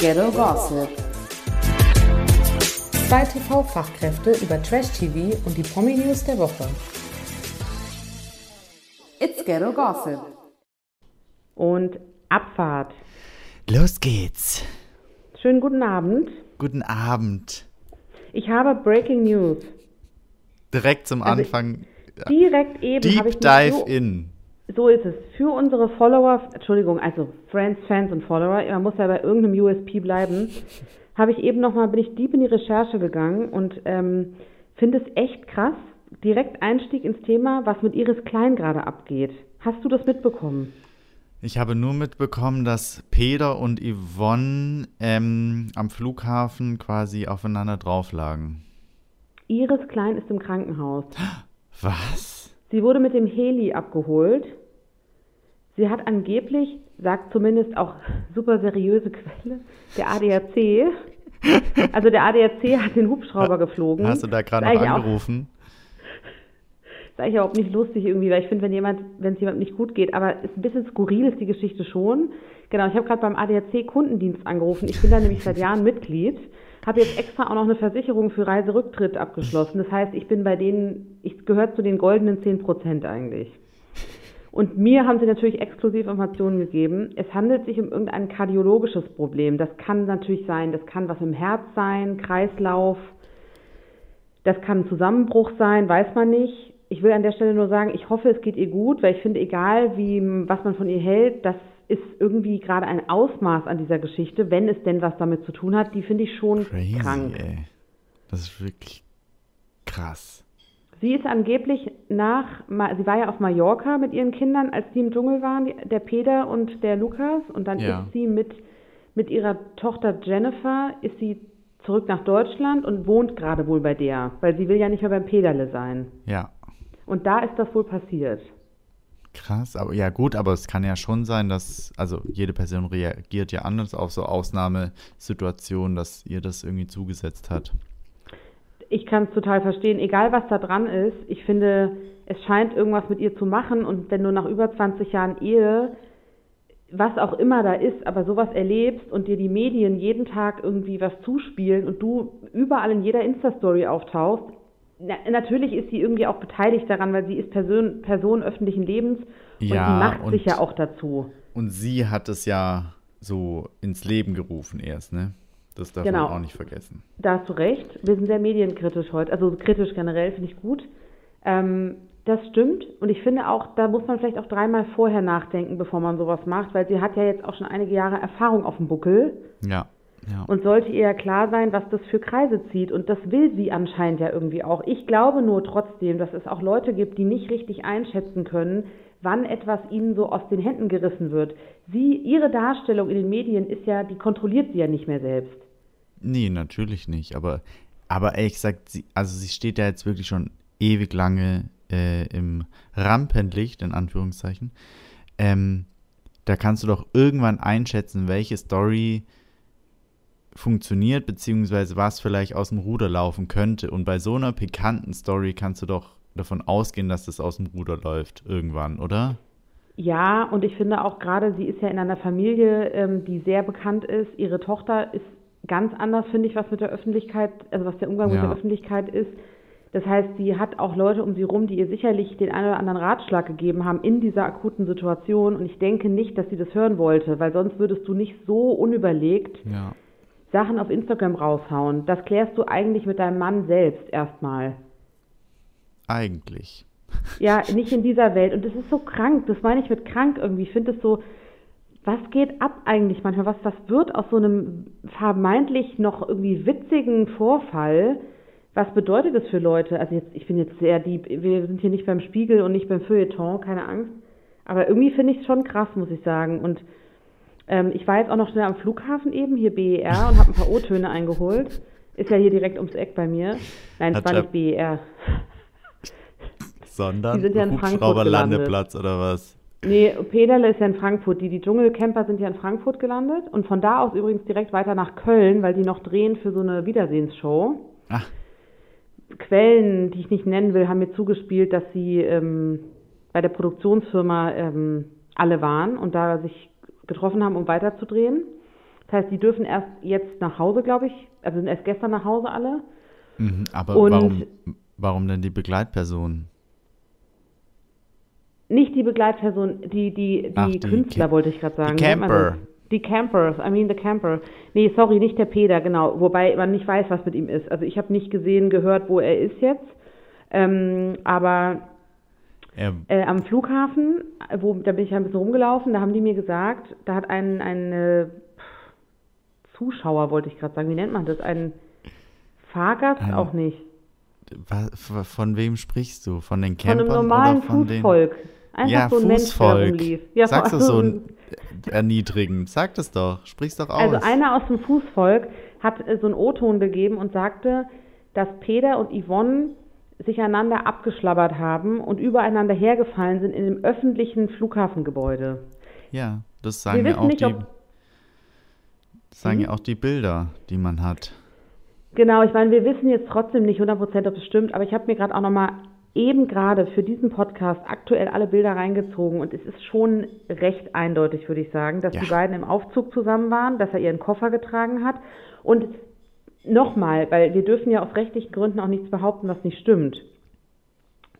Ghetto Gossip. Zwei TV-Fachkräfte über Trash-TV und die Promi-News der Woche. It's Ghetto Gossip. Und Abfahrt. Los geht's. Schönen guten Abend. Guten Abend. Ich habe Breaking News. Direkt zum Also, Anfang. Direkt eben habe ich Deep Dive so, in. So ist es. Für unsere Follower, Entschuldigung, also Friends, Fans und Follower, man muss ja bei irgendeinem USP bleiben, habe ich eben nochmal, bin ich deep in die Recherche gegangen und ähm, finde es echt krass. Direkt Einstieg ins Thema, was mit Iris Klein gerade abgeht. Hast du das mitbekommen? Ich habe nur mitbekommen, dass Peter und Yvonne ähm, am Flughafen quasi aufeinander drauflagen. Iris Klein ist im Krankenhaus. Was? Sie wurde mit dem Heli abgeholt. Sie hat angeblich, sagt zumindest auch super seriöse Quelle, der ADAC, also der ADAC hat den Hubschrauber geflogen. Hast du da gerade noch eigentlich auch- angerufen? Ist eigentlich überhaupt nicht lustig irgendwie, weil ich finde, wenn jemand, wenn es jemandem nicht gut geht, aber ist ein bisschen skurril ist die Geschichte schon. Genau, ich habe gerade beim ADAC Kundendienst angerufen. Ich bin da nämlich seit Jahren Mitglied, habe jetzt extra auch noch eine Versicherung für Reiserücktritt abgeschlossen. Das heißt, ich bin bei denen, ich gehöre zu den goldenen 10 Prozent eigentlich. Und mir haben sie natürlich exklusiv Informationen gegeben. Es handelt sich um irgendein kardiologisches Problem. Das kann natürlich sein, das kann was im Herz sein, Kreislauf, das kann ein Zusammenbruch sein, weiß man nicht. Ich will an der Stelle nur sagen, ich hoffe, es geht ihr gut, weil ich finde, egal wie, was man von ihr hält, das ist irgendwie gerade ein Ausmaß an dieser Geschichte, wenn es denn was damit zu tun hat, die finde ich schon Crazy, krank. ey. Das ist wirklich krass. Sie ist angeblich nach, sie war ja auf Mallorca mit ihren Kindern, als die im Dschungel waren, der Peter und der Lukas. Und dann Ja. ist sie mit, mit ihrer Tochter Jennifer, ist sie zurück nach Deutschland und wohnt gerade wohl bei der, weil sie will ja nicht mehr beim Pederle sein. Ja, Und da ist das wohl passiert. krass. Aber ja gut, aber es kann ja schon sein, dass, also jede Person reagiert ja anders auf so Ausnahmesituationen, dass ihr das irgendwie zugesetzt hat. Ich kann es total verstehen, egal was da dran ist. Ich finde, es scheint irgendwas mit ihr zu machen und wenn du nach über 20 Jahren Ehe, was auch immer da ist, aber sowas erlebst und dir die Medien jeden Tag irgendwie was zuspielen und du überall in jeder Insta-Story auftauchst, na, natürlich ist sie irgendwie auch beteiligt daran, weil sie ist Person, Person öffentlichen Lebens und Ja, sie macht und- sich ja auch dazu. Und sie hat es ja so ins Leben gerufen erst, ne? Das darf Genau. man auch nicht vergessen. Da hast du recht. Wir sind sehr medienkritisch heute. Also kritisch generell finde ich gut. Ähm, das stimmt. Und ich finde auch, da muss man vielleicht auch dreimal vorher nachdenken, bevor man sowas macht, weil sie hat ja jetzt auch schon einige Jahre Erfahrung auf dem Buckel Ja, ja. und sollte ihr ja klar sein, was das für Kreise zieht. Und das will sie anscheinend ja irgendwie auch. Ich glaube nur trotzdem, dass es auch Leute gibt, die nicht richtig einschätzen können, wann etwas ihnen so aus den Händen gerissen wird. Sie, ihre Darstellung in den Medien ist ja, die kontrolliert sie ja nicht mehr selbst. Nee, natürlich nicht. Aber, aber ehrlich gesagt, sie, also sie steht ja jetzt wirklich schon ewig lange äh, im Rampenlicht, in Anführungszeichen. Ähm, da kannst du doch irgendwann einschätzen, welche Story funktioniert, beziehungsweise was vielleicht aus dem Ruder laufen könnte. Und bei so einer pikanten Story kannst du doch davon ausgehen, dass das aus dem Ruder läuft irgendwann, oder? Ja, und ich finde auch gerade, sie ist ja in einer Familie, ähm, die sehr bekannt ist. Ihre Tochter ist ganz anders, finde ich, was mit der Öffentlichkeit, also was der Umgang mit Ja. der Öffentlichkeit ist. Das heißt, sie hat auch Leute um sie rum, die ihr sicherlich den einen oder anderen Ratschlag gegeben haben in dieser akuten Situation. Und ich denke nicht, dass sie das hören wollte, weil sonst würdest du nicht so unüberlegt Ja. Sachen auf Instagram raushauen. Das klärst du eigentlich mit deinem Mann selbst erstmal. Eigentlich. Ja, nicht in dieser Welt. Und das ist so krank. Das meine ich mit krank irgendwie. Ich finde es so, was geht ab eigentlich manchmal? Was, was wird aus so einem vermeintlich noch irgendwie witzigen Vorfall? Was bedeutet das für Leute? Also jetzt, ich bin jetzt sehr deep. Wir sind hier nicht beim Spiegel und nicht beim Feuilleton, keine Angst. Aber irgendwie finde ich es schon krass, muss ich sagen. Und ähm, ich war jetzt auch noch schnell am Flughafen eben, hier BER, und habe ein paar O-Töne eingeholt. Ist ja hier direkt ums Eck bei mir. Nein, es war nicht BER. Sondern Hubschrauberlandeplatz oder was? Nee, Pederle ist ja in Frankfurt. Die, die Dschungelcamper sind ja in Frankfurt gelandet und von da aus übrigens direkt weiter nach Köln, weil die noch drehen für so eine Wiedersehensshow. Ach, Quellen, die ich nicht nennen will, haben mir zugespielt, dass sie ähm, bei der Produktionsfirma ähm, alle waren und da sich getroffen haben, um weiterzudrehen. Das heißt, die dürfen erst jetzt nach Hause, glaube ich, also sind erst gestern nach Hause alle. Mhm, aber Und- warum, warum denn die Begleitperson? Nicht die Begleitperson, die, die, die, Ach, die Künstler, Ca- wollte ich gerade sagen. die Wie nennt man Camper. Die Campers, I mean the Camper. Nee, sorry, nicht der Peter, genau. Wobei man nicht weiß, was mit ihm ist. Also ich habe nicht gesehen, gehört, wo er ist jetzt. Ähm, aber Er, äh, am Flughafen, wo, da bin ich ein bisschen rumgelaufen, da haben die mir gesagt, da hat ein, ein äh, Zuschauer, wollte ich gerade sagen, wie nennt man das? Ein Fahrgast Ein- auch nicht. wa- von wem sprichst du? Von den Von einem Campern normalen oder von den... Fußvolk. Einfach ja, so ein Mensch, der Fußvolk. rumlief. Ja, Sagst du von- so erniedrigend? Sag das doch. Sprich's doch aus. Also einer aus dem Fußvolk hat äh, so einen O-Ton gegeben und sagte, dass Peter und Yvonne sich einander abgeschlabbert haben und übereinander hergefallen sind in dem öffentlichen Flughafengebäude. ja, das sagen ja auch nicht, die, sagen Hm? ja auch die Bilder, die man hat. Genau, ich meine, wir wissen jetzt trotzdem nicht 100%, ob es stimmt, aber ich habe mir gerade auch nochmal eben gerade für diesen Podcast aktuell alle Bilder reingezogen und es ist schon recht eindeutig, würde ich sagen, dass Ja. die beiden im Aufzug zusammen waren, dass er ihren Koffer getragen hat und nochmal, weil wir dürfen ja aus rechtlichen Gründen auch nichts behaupten, was nicht stimmt.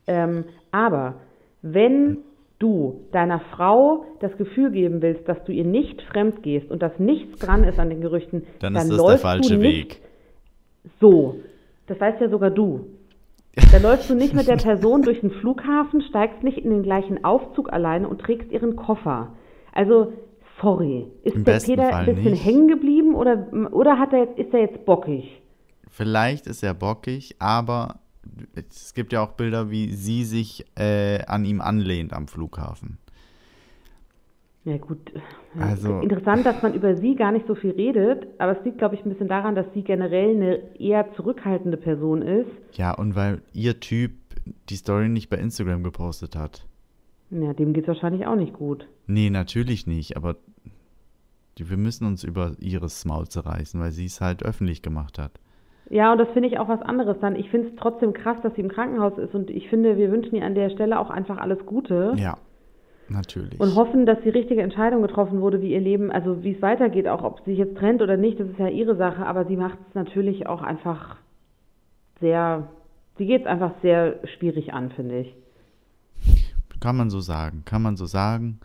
Ähm, aber wenn du deiner Frau das Gefühl geben willst, dass du ihr nicht fremd gehst und dass nichts dran ist an den Gerüchten, Dann, dann ist das der falsche Weg. so, das weißt ja sogar du. Da läufst du nicht mit der Person durch den Flughafen, steigst nicht in den gleichen Aufzug alleine und trägst ihren Koffer. Also, sorry. Ist Im der Peter Fall ein bisschen nicht. hängen geblieben oder, oder hat er jetzt, ist er jetzt bockig? Vielleicht ist er bockig, aber es gibt ja auch Bilder, wie sie sich äh, an ihm anlehnt am Flughafen. Ja gut, Also- interessant, dass man über sie gar nicht so viel redet, aber es liegt, glaube ich, ein bisschen daran, dass sie generell eine eher zurückhaltende Person ist. Ja, und weil ihr Typ die Story nicht bei Instagram gepostet hat. Ja, dem geht es wahrscheinlich auch nicht gut. Nee, natürlich nicht, aber wir müssen uns über ihres Maul zerreißen, weil sie es halt öffentlich gemacht hat. Ja, und das finde ich auch was anderes dann. Ich finde es trotzdem krass, dass sie im Krankenhaus ist und ich finde, wir wünschen ihr an der Stelle auch einfach alles Gute Ja, natürlich. und hoffen, dass die richtige Entscheidung getroffen wurde, wie ihr Leben, also wie es weitergeht, auch ob sie sich jetzt trennt oder nicht, das ist ja ihre Sache, aber sie macht es natürlich auch einfach sehr, sie geht es einfach sehr schwierig an, finde ich. Kann man so sagen, kann man so sagen.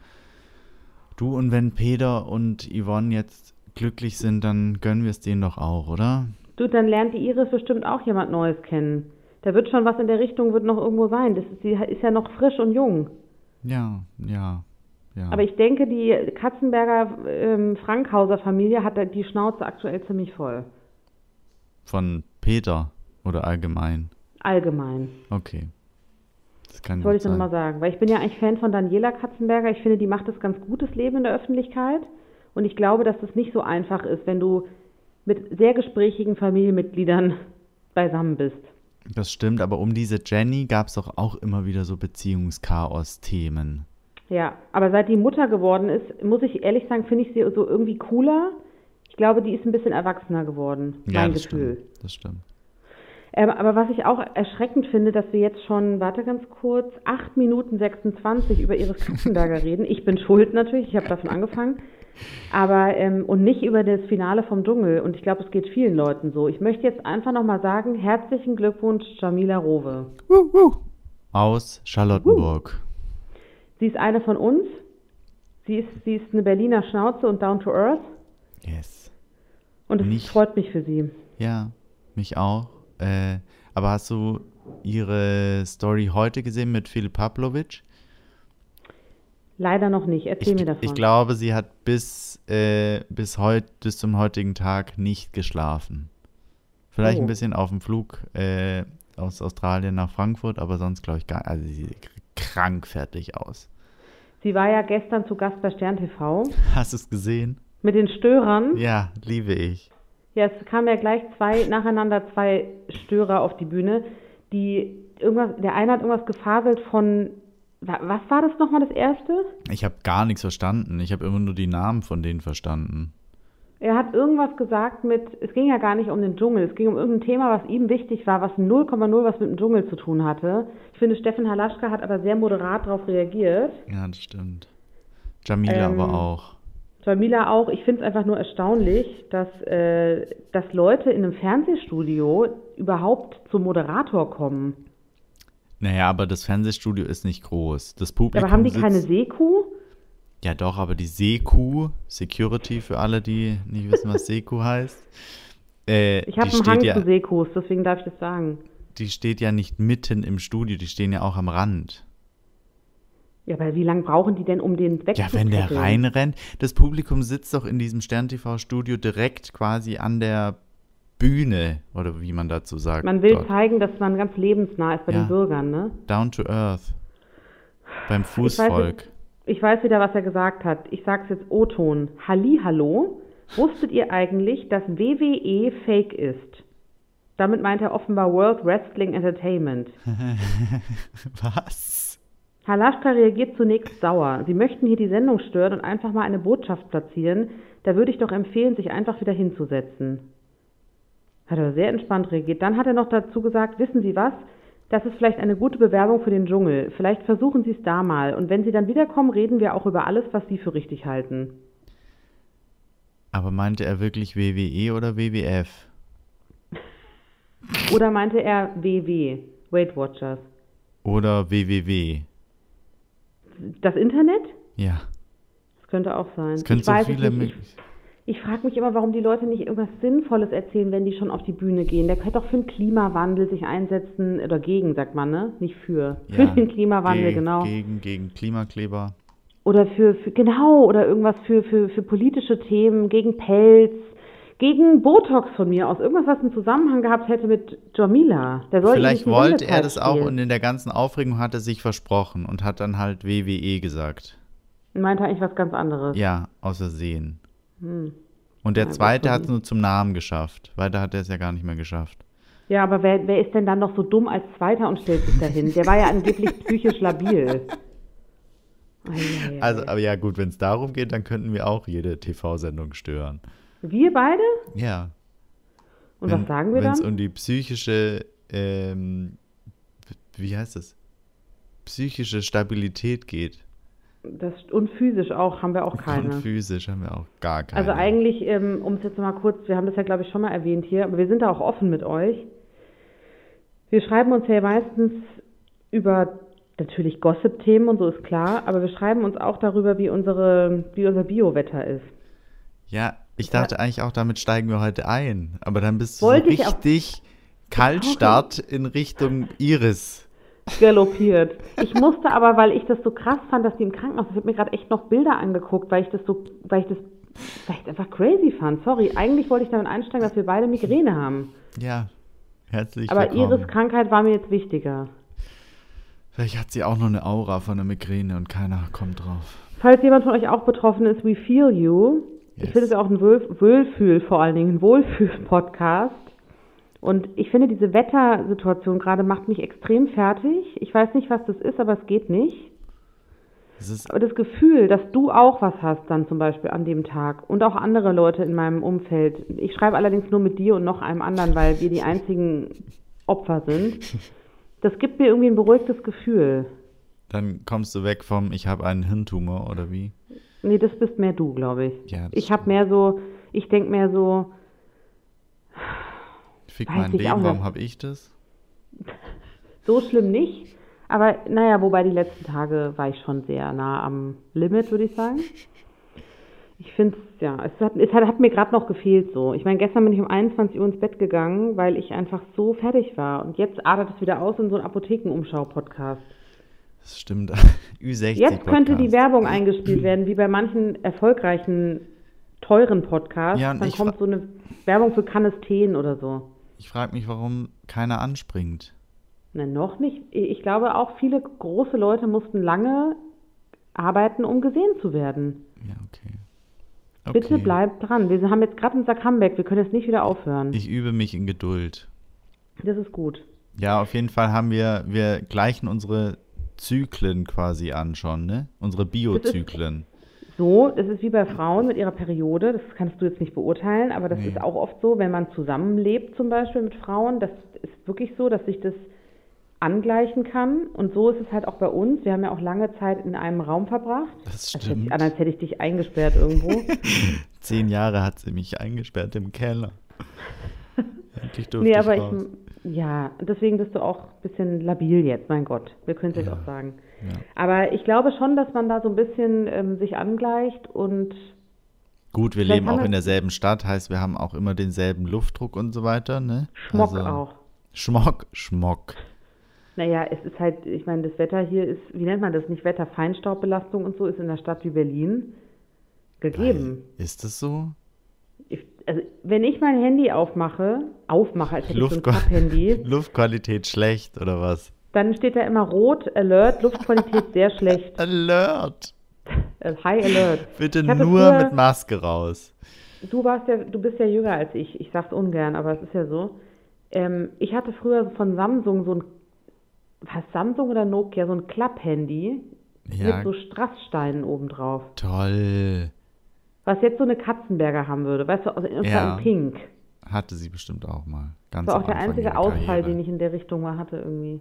Du und wenn Peter und Yvonne jetzt glücklich sind, dann gönnen wir es denen doch auch, oder? Du, dann lernt die Iris bestimmt auch jemand Neues kennen. Da wird schon was in der Richtung, wird noch irgendwo sein. Das ist, sie ist ja noch frisch und jung. Ja, ja, ja. Aber ich denke, die Katzenberger ähm, Frankhauser Familie hat da die Schnauze aktuell ziemlich voll. Von Peter oder allgemein. Allgemein. Okay. Das kann Das wollte ich nur sein. noch mal sagen. Weil ich bin ja eigentlich Fan von Daniela Katzenberger. Ich finde, die macht das ganz gutes Leben in der Öffentlichkeit. Und ich glaube, dass das nicht so einfach ist, wenn du mit sehr gesprächigen Familienmitgliedern beisammen bist. Das stimmt, aber um diese Jenny gab es doch auch immer wieder so Beziehungschaos-Themen. Ja, aber seit die Mutter geworden ist, muss ich ehrlich sagen, finde ich sie so irgendwie cooler. Ich glaube, die ist ein bisschen erwachsener geworden. Ja, mein das Gefühl. stimmt. Das stimmt. Ähm, aber was ich auch erschreckend finde, dass wir jetzt schon, warte ganz kurz, 8 Minuten 26 über Iris Katzenberger reden. Ich bin schuld natürlich, ich habe davon angefangen. Aber, ähm, und nicht über das Finale vom Dschungel. Und ich glaube, es geht vielen Leuten so. Ich möchte jetzt einfach nochmal sagen, herzlichen Glückwunsch, Jamila Rowe. Aus Charlottenburg. Sie ist eine von uns. Sie ist, sie ist eine Berliner Schnauze und down to earth. Yes. Und es freut mich für sie. Ja, mich auch. Äh, aber hast du ihre Story heute gesehen mit Philipp Pavlovic? Leider noch nicht. Erzähl Ich, mir davon. ich glaube, sie hat bis, äh, bis, heut, bis zum heutigen Tag nicht geschlafen. Vielleicht Oh. ein bisschen auf dem Flug äh, aus Australien nach Frankfurt, aber sonst glaube ich gar Also sie sieht krank fertig aus. Sie war ja gestern zu Gast bei Stern TV Hast du es gesehen? mit den Störern. Ja, liebe ich. Ja, es kamen ja gleich zwei, nacheinander zwei Störer auf die Bühne, die irgendwas, der eine hat irgendwas gefaselt von, was war das nochmal das erste? Ich habe gar nichts verstanden. Ich habe immer nur die Namen von denen verstanden. Er hat irgendwas gesagt mit, es ging ja gar nicht um den Dschungel, es ging um irgendein Thema, was ihm wichtig war, was 0,0 was mit dem Dschungel zu tun hatte. Ich finde, Steffen Halaschka hat aber sehr moderat darauf reagiert. Ja, das stimmt. Jamila Ähm, aber auch. Jamila auch. Ich finde es einfach nur erstaunlich, dass, äh, dass Leute in einem Fernsehstudio überhaupt zum Moderator kommen. Naja, aber das Fernsehstudio ist nicht groß. Das Publikum aber haben die keine Seekuh? Ja, doch, aber die Seekuh, Security für alle, die nicht wissen, was Seekuh heißt. Äh, Ich habe einen Hang ja, zu Seekuhs, deswegen darf ich das sagen. Die steht ja nicht mitten im Studio, die stehen ja auch am Rand. Ja, aber wie lange brauchen die denn, um den Ja, wegzuketteln? wenn der reinrennt. Das Publikum sitzt doch in diesem Stern-TV-Studio direkt quasi an der Bühne, oder wie man dazu sagt. Man will dort. zeigen, dass man ganz lebensnah ist bei Ja. den Bürgern, ne? Down to earth. Beim Ich weiß, Fußvolk. ich weiß wieder, was er gesagt hat. Ich sag's jetzt O-Ton. Hallo. Wusstet ihr eigentlich, dass WWE fake ist? Damit meint er offenbar World Wrestling Entertainment. Was? Halaschka reagiert zunächst sauer. Sie möchten hier die Sendung stören und einfach mal eine Botschaft platzieren. Da würde ich doch empfehlen, sich einfach wieder hinzusetzen. Hat er sehr entspannt reagiert. Dann hat er noch dazu gesagt, wissen Sie was? Das ist vielleicht eine gute Bewerbung für den Dschungel. Vielleicht versuchen Sie es da mal. Und wenn Sie dann wiederkommen, reden wir auch über alles, was Sie für richtig halten. Aber meinte er wirklich WWE oder WWF? Oder meinte er WW, Weight Watchers? Oder WWW? Das Internet? Ja. Das könnte auch sein. Es können ich so weiß viele mit. Ich, ich frage mich immer, warum die Leute nicht irgendwas Sinnvolles erzählen, wenn die schon auf die Bühne gehen. Der könnte doch für den Klimawandel sich einsetzen, oder gegen, sagt man, ne? Nicht für. Ja, für den Klimawandel, gegen, genau. Gegen, gegen Klimakleber. Oder für, für, genau, oder irgendwas für, für, für politische Themen, gegen Pelz, gegen Botox von mir aus. Irgendwas, was einen Zusammenhang gehabt hätte mit Jamila. Vielleicht wollte er das auch und in der ganzen Aufregung hat er sich versprochen und hat dann halt WWE gesagt. Meinte eigentlich was ganz anderes. Ja, außersehen. Hm. Und der Ja, zweite hat es nur zum Namen geschafft. Weiter hat er es ja gar nicht mehr geschafft. Ja, aber wer, wer ist denn dann noch so dumm als Zweiter und stellt sich dahin? Der war ja angeblich psychisch labil. Also, aber ja, gut, wenn es darum geht, dann könnten wir auch jede TV-Sendung stören. wir beide? Ja. Und was sagen wir Wenn es dann? um die psychische, ähm, wie heißt das? Psychische Stabilität geht. Das, und physisch auch, haben wir auch Und keine. physisch haben wir auch gar keine. Also eigentlich, ähm, um es jetzt nochmal kurz, wir haben das ja glaube ich schon mal erwähnt hier, aber wir sind da auch offen mit euch. Wir schreiben uns ja meistens über natürlich Gossip-Themen und so ist klar, aber wir schreiben uns auch darüber, wie unsere, wie unser Biowetter ist. Ja, ich dachte eigentlich auch, damit steigen wir heute ein. Aber dann bist du Wollte so richtig Kaltstart in Richtung Iris. Galoppiert. Ich musste aber, weil ich das so krass fand, dass die im Krankenhaus, ich habe mir gerade echt noch Bilder angeguckt, weil ich das so, weil ich das, weil ich das einfach crazy fand. Sorry, eigentlich wollte ich damit einsteigen, dass wir beide Migräne haben. Ja, herzlich Aber willkommen. Iris Krankheit war mir jetzt wichtiger. Vielleicht hat sie auch noch eine Aura von der Migräne und keiner kommt drauf. Falls jemand von euch auch betroffen ist, we feel you. Ich Yes. finde es ja auch ein Wohl- Wohlfühl, vor allen Dingen ein Wohlfühl-Podcast. Und ich finde, diese Wettersituation gerade macht mich extrem fertig. Ich weiß nicht, was das ist, aber es geht nicht. Ist, Aber das Gefühl, dass du auch was hast dann zum Beispiel an dem Tag und auch andere Leute in meinem Umfeld. Ich schreibe allerdings nur mit dir und noch einem anderen, weil wir die einzigen Opfer sind. Das gibt mir irgendwie ein beruhigtes Gefühl. dann kommst du weg vom Ich habe einen Hirntumor oder wie? Nee, das bist mehr du, glaube ich. Ja, das ich habe mehr so, ich denke mehr so, Fick Weiß mein Leben, warum habe ich das? so schlimm nicht. Aber naja, wobei die letzten Tage war ich schon sehr nah am Limit, würde ich sagen. Ich finde es, ja, es hat, es hat, hat mir gerade noch gefehlt so. Ich meine, gestern bin ich um 21 Uhr ins Bett gegangen, weil ich einfach so fertig war. Und jetzt adert es wieder aus in so einen Apothekenumschau-Podcast. Das stimmt. Ü60 Jetzt könnte die Podcast. Werbung eingespielt werden, wie bei manchen erfolgreichen, teuren Podcasts. Ja, Dann kommt so eine Werbung für Canesteen oder so. Ich frage mich, warum keiner anspringt. Ne, noch nicht. Ich glaube auch, viele große Leute mussten lange arbeiten, um gesehen zu werden. Ja, okay. Bitte Okay. bleibt dran. Wir haben jetzt gerade unser Comeback. Wir können jetzt nicht wieder aufhören. Ich übe mich in Geduld. Das ist gut. Ja, auf jeden Fall haben wir, wir gleichen unsere Zyklen quasi an schon, ne? Unsere Biozyklen. So, das ist wie bei Frauen mit ihrer Periode. Das kannst du jetzt nicht beurteilen, aber das Nee. ist auch oft so, wenn man zusammenlebt zum Beispiel mit Frauen. Das ist wirklich so, dass sich das angleichen kann. Und so ist es halt auch bei uns. Wir haben ja auch lange Zeit in einem Raum verbracht. Das sich stimmt. an, als hätte ich dich eingesperrt irgendwo. Zehn Jahre hat sie mich eingesperrt im Keller. Endlich durfte nee, ich aber raus. ich, ja, deswegen bist du auch ein bisschen labil jetzt, mein Gott. Wir können es jetzt Ja. auch sagen. Ja. Aber ich glaube schon, dass man da so ein bisschen ähm, sich angleicht und Gut, wir leben auch in derselben Stadt, heißt, wir haben auch immer denselben Luftdruck und so weiter, ne? Schmock Also- auch. Schmock, Schmock. Naja, es ist halt, ich meine, das Wetter hier ist, wie nennt man das nicht, Wetterfeinstaubbelastung und so ist in einer Stadt wie Berlin gegeben. Ist das so? Ich, also, wenn ich mein Handy aufmache, aufmache, als hätte ich so ein Luftqu- Klapp-Handy, Luftqualität schlecht oder was? Dann steht da immer rot, Alert, Luftqualität sehr schlecht, Alert! äh, High Alert. Bitte nur früher- mit Maske raus. Du warst ja, du bist ja jünger als ich. Ich sag's ungern, aber es ist ja so. Ähm, ich hatte früher von Samsung so ein, was Samsung oder Nokia, so ein Klapp-Handy Ja, mit so Strasssteinen obendrauf. toll. Was jetzt so eine Katzenberger haben würde, weißt du, also zwar Ja. in Pink. Hatte sie bestimmt auch mal. Ganz Das war auch der einzige Ausfall, den ich in der Richtung mal hatte irgendwie.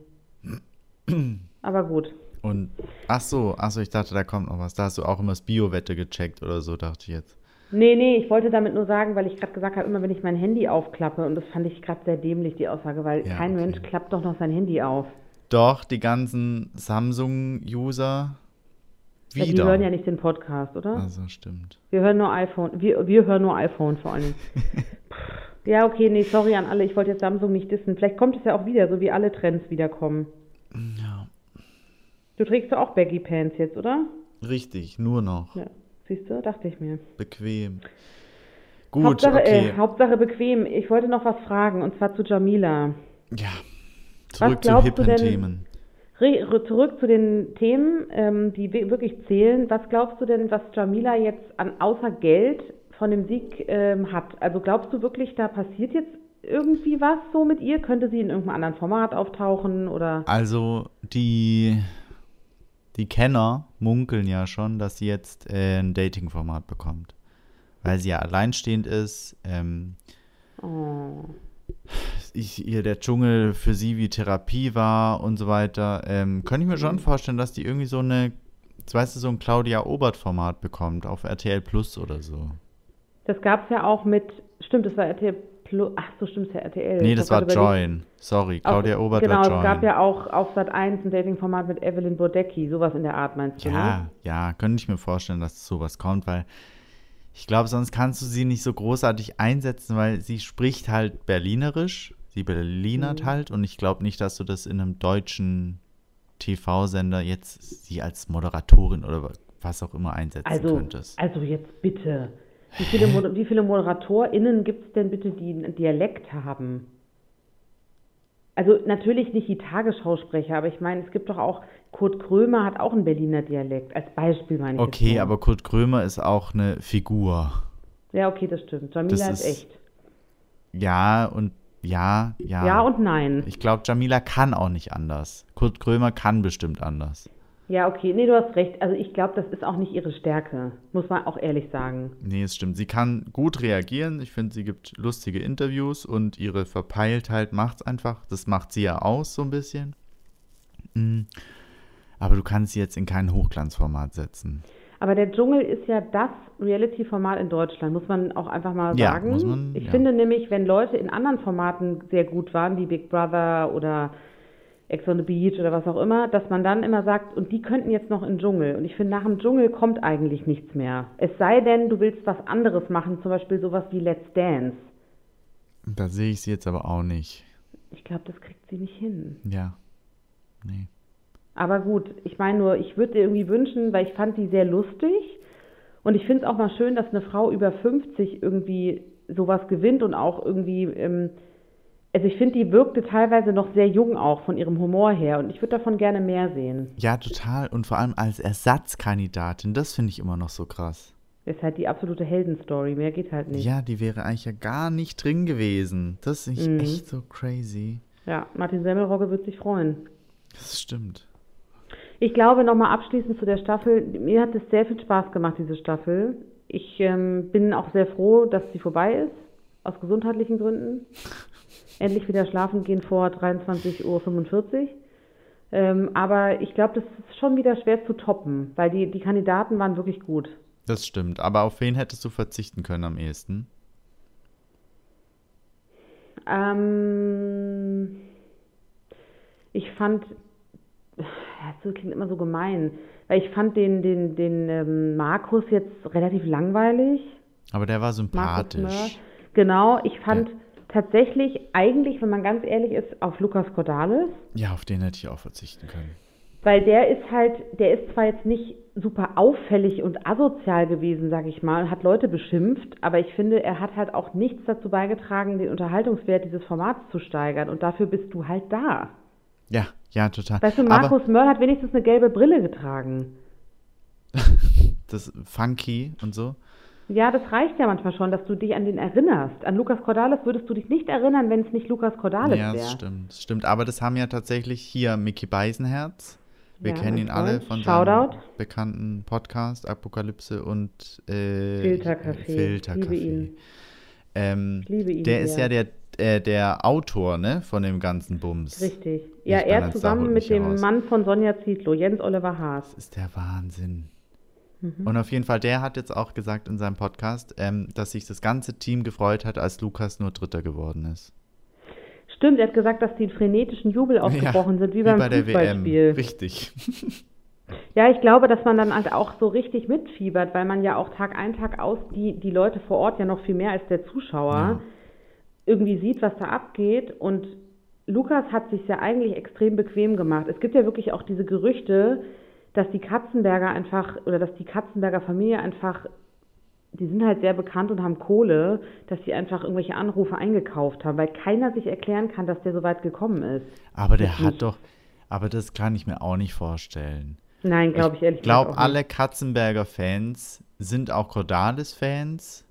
Aber gut. Und, ach so, ach so, ich dachte, da kommt noch was. Da hast du auch immer das Bio-Wette gecheckt oder so, dachte ich jetzt. Nee, nee, ich wollte damit nur sagen, weil ich gerade gesagt habe, immer wenn ich mein Handy aufklappe, und das fand ich gerade sehr dämlich, die Aussage, weil Ja, kein okay. Mensch klappt doch noch sein Handy auf. Doch, die ganzen Samsung-User Ja, wieder. die hören ja nicht den Podcast, oder? Also, stimmt. Wir hören nur iPhone. Wir, wir hören nur iPhone vor allem. ja, okay, nee, sorry an alle. Ich wollte jetzt Samsung nicht dissen. Vielleicht kommt es ja auch wieder, so wie alle Trends wiederkommen. Ja, Du trägst doch auch Baggy Pants jetzt, oder? richtig, nur noch. Ja, siehst du, dachte ich mir. Bequem. Gut, Hauptsache, okay. äh, Hauptsache bequem. Ich wollte noch was fragen, und zwar zu Jamila. ja, zurück zu hippen denn- Themen. Zurück zu den Themen, ähm, die wi- wirklich zählen. Was glaubst du denn, was Jamila jetzt an außer Geld von dem Sieg ähm, hat? Also glaubst du wirklich, da passiert jetzt irgendwie was so mit ihr? Könnte sie in irgendeinem anderen Format auftauchen oder? Also, die, die Kenner munkeln ja schon, dass sie jetzt äh, ein Dating-Format bekommt. Weil sie ja alleinstehend ist. Ähm, Oh. ich, ihr der Dschungel für sie wie Therapie war und so weiter. Ähm, könnte ich mir Mhm. schon vorstellen, dass die irgendwie so eine, weißt du, so ein Claudia Obert-Format bekommt auf RTL Plus oder so. Das gab es ja auch mit, stimmt, das war RTL Plus, ach so, stimmt, das war RTL. Nee, das hab war Join. Sorry, Claudia Obert Genau, war Join. es gab ja auch auf Sat 1 ein Dating-Format mit Evelyn Bodecki, sowas in der Art meinst du, ne? Ja, ja, könnte ich mir vorstellen, dass sowas kommt, weil ich glaube, sonst kannst du sie nicht so großartig einsetzen, weil sie spricht halt Berlinerisch, sie Berlinert Mhm. halt und ich glaube nicht, dass du das in einem deutschen TV-Sender jetzt sie als Moderatorin oder was auch immer einsetzen Also, könntest. also jetzt bitte. Wie viele, Moder wie viele ModeratorInnen gibt es denn bitte, die einen Dialekt haben? Also natürlich nicht die Tagesschausprecher, aber ich meine, es gibt doch auch, Kurt Krömer hat auch einen Berliner Dialekt, als Beispiel meine ich Okay, aber Kurt Krömer ist auch eine Figur. Ja, okay, das stimmt. Jamila Das ist, ist- echt. Ja und ja, ja. Ja und nein. ich glaube, Jamila kann auch nicht anders. Kurt Krömer kann bestimmt anders. Ja, okay, nee, du hast recht. Also ich glaube, das ist auch nicht ihre Stärke, muss man auch ehrlich sagen. Nee, es stimmt. Sie kann gut reagieren. Ich finde, sie gibt lustige Interviews und ihre Verpeiltheit macht's einfach. Das macht sie ja aus, so ein bisschen. Mm. Aber du kannst sie jetzt in kein Hochglanzformat setzen. Aber der Dschungel ist ja das Reality-Format in Deutschland, muss man auch einfach mal Ja, sagen. muss man, ich ja. finde nämlich, wenn Leute in anderen Formaten sehr gut waren, wie Big Brother oder Ex on the Beach oder was auch immer, dass man dann immer sagt, und die könnten jetzt noch in den Dschungel. Und ich finde, nach dem Dschungel kommt eigentlich nichts mehr. Es sei denn, du willst was anderes machen, zum Beispiel sowas wie Let's Dance. Da sehe ich sie jetzt aber auch nicht. Ich glaube, das kriegt sie nicht hin. Ja. Nee. Aber gut, ich meine nur, ich würde dir irgendwie wünschen, weil ich fand die sehr lustig und ich finde es auch mal schön, dass eine Frau über 50 irgendwie sowas gewinnt und auch irgendwie, ähm, also ich finde, die wirkte teilweise noch sehr jung auch von ihrem Humor her und ich würde davon gerne mehr sehen. Ja, total. Und vor allem als Ersatzkandidatin, das finde ich immer noch so krass. Ist halt die absolute Heldenstory, mehr geht halt nicht. Ja, die wäre eigentlich ja gar nicht drin gewesen. Das ist Mhm. echt so crazy. Ja, Martin Semmelrogge wird sich freuen. Das stimmt. Ich glaube, nochmal abschließend zu der Staffel, mir hat es sehr viel Spaß gemacht, diese Staffel. Ich ähm, bin auch sehr froh, dass sie vorbei ist, aus gesundheitlichen Gründen. Endlich wieder schlafen gehen vor 23.45 Uhr. Ähm, aber ich glaube, das ist schon wieder schwer zu toppen, weil die, die Kandidaten waren wirklich gut. Das stimmt. Aber auf wen hättest du verzichten können am ehesten? Ähm, ich fand, das klingt immer so gemein, weil ich fand den, den, den ähm, Markus jetzt relativ langweilig. Aber der war sympathisch. Genau, ich fand ja. Tatsächlich eigentlich, wenn man ganz ehrlich ist, auf Lukas Cordalis. Ja, auf den hätte ich auch verzichten können. Weil der ist halt, der ist zwar jetzt nicht super auffällig und asozial gewesen, sag ich mal, hat Leute beschimpft, aber ich finde, er hat halt auch nichts dazu beigetragen, den Unterhaltungswert dieses Formats zu steigern und dafür bist du halt da. Ja, ja, total. Weißt du, Markus aber Mörl hat wenigstens eine gelbe Brille getragen. das funky und so. Ja, das reicht ja manchmal schon, dass du dich an den erinnerst. An Lukas Cordalis würdest du dich nicht erinnern, wenn es nicht Lukas Cordalis wäre. Ja, das wär. stimmt, das stimmt. Aber das haben ja tatsächlich hier Mickey Beisenherz. Wir ja, kennen ihn alle von Shoutout. seinem bekannten Podcast Apokalypse und äh, Filterkaffee. Filterkaffee. Liebe ihn. Ähm, Liebe ihn. Der ist ja der, äh, der Autor ne, von dem ganzen Bums. Richtig. Ja, ich er zusammen mit dem aus. Mann von Sonja Zietlow, Jens Oliver Haas. Das ist der Wahnsinn. Mhm. Und auf jeden Fall, der hat jetzt auch gesagt in seinem Podcast, ähm, dass sich das ganze Team gefreut hat, als Lukas nur Dritter geworden ist. Stimmt, er hat gesagt, dass die frenetischen Jubel ausgebrochen ja, sind, wie, wie beim bei Fußballspiel. Richtig. Ja, ich glaube, dass man dann halt auch so richtig mitfiebert, weil man ja auch Tag ein, Tag aus die, die Leute vor Ort ja noch viel mehr als der Zuschauer ja. irgendwie sieht, was da abgeht. Und Lukas hat sich ja eigentlich extrem bequem gemacht. Es gibt ja wirklich auch diese Gerüchte, dass die Katzenberger einfach oder dass die Katzenberger Familie einfach, die sind halt sehr bekannt und haben Kohle, dass sie einfach irgendwelche Anrufe eingekauft haben, weil keiner sich erklären kann, dass der so weit gekommen ist. Aber der hat doch, aber das kann ich mir auch nicht vorstellen. Nein, glaube ich, ehrlich gesagt. Ich glaube, alle Katzenberger Fans sind auch Cordalis-Fans.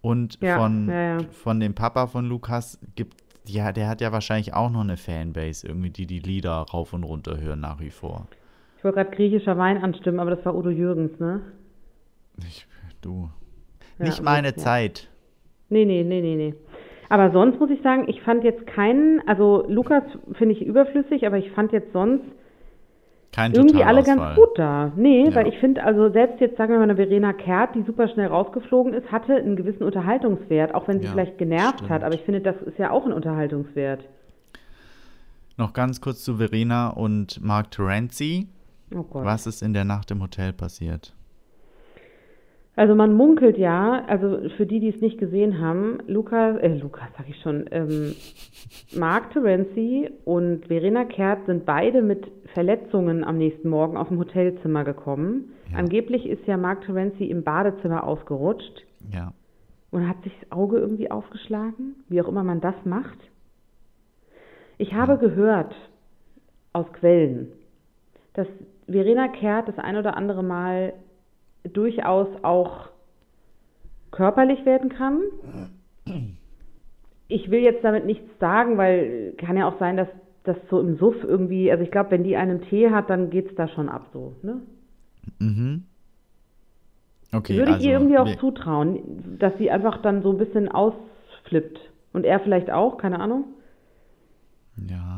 Und ja, von, ja, ja. von dem Papa von Lukas gibt, ja, der hat ja wahrscheinlich auch noch eine Fanbase, irgendwie, die die Lieder rauf und runter hören nach wie vor. Ich wollte gerade griechischer Wein anstimmen, aber das war Udo Jürgens, ne? Ich, du. Nicht meine ja. Zeit. Nee, nee, nee, nee, nee. Aber sonst muss ich sagen, ich fand jetzt keinen, also Lukas finde ich überflüssig, aber ich fand jetzt sonst Kein irgendwie alle ganz gut da. Nee, ja. weil ich finde, also selbst jetzt sagen wir mal eine Verena Kehrt, die super schnell rausgeflogen ist, hatte einen gewissen Unterhaltungswert, auch wenn sie ja, vielleicht genervt stimmt. hat, aber ich finde, das ist ja auch ein Unterhaltungswert. Noch ganz kurz zu Verena und Mark Terenzi. Oh Was ist in der Nacht im Hotel passiert? Also man munkelt ja, also für die, die es nicht gesehen haben, Lukas, äh, Lukas sag ich schon, ähm, Mark Terenzi und Verena Kehrt sind beide mit Verletzungen am nächsten Morgen auf dem Hotelzimmer gekommen. Ja. Angeblich ist ja Mark Terenzi im Badezimmer ausgerutscht. Ja. Und hat sich das Auge irgendwie aufgeschlagen, wie auch immer man das macht. Ich habe ja. gehört aus Quellen, dass Verena Kehrt das ein oder andere Mal durchaus auch körperlich werden kann. Ich will jetzt damit nichts sagen, weil kann ja auch sein, dass das so im Suff irgendwie, also ich glaube, wenn die einen Tee hat, dann geht es da schon ab so, ne? Mhm. Okay, Würde ich also, ihr irgendwie auch zutrauen, dass sie einfach dann so ein bisschen ausflippt. Und er vielleicht auch, keine Ahnung. Ja.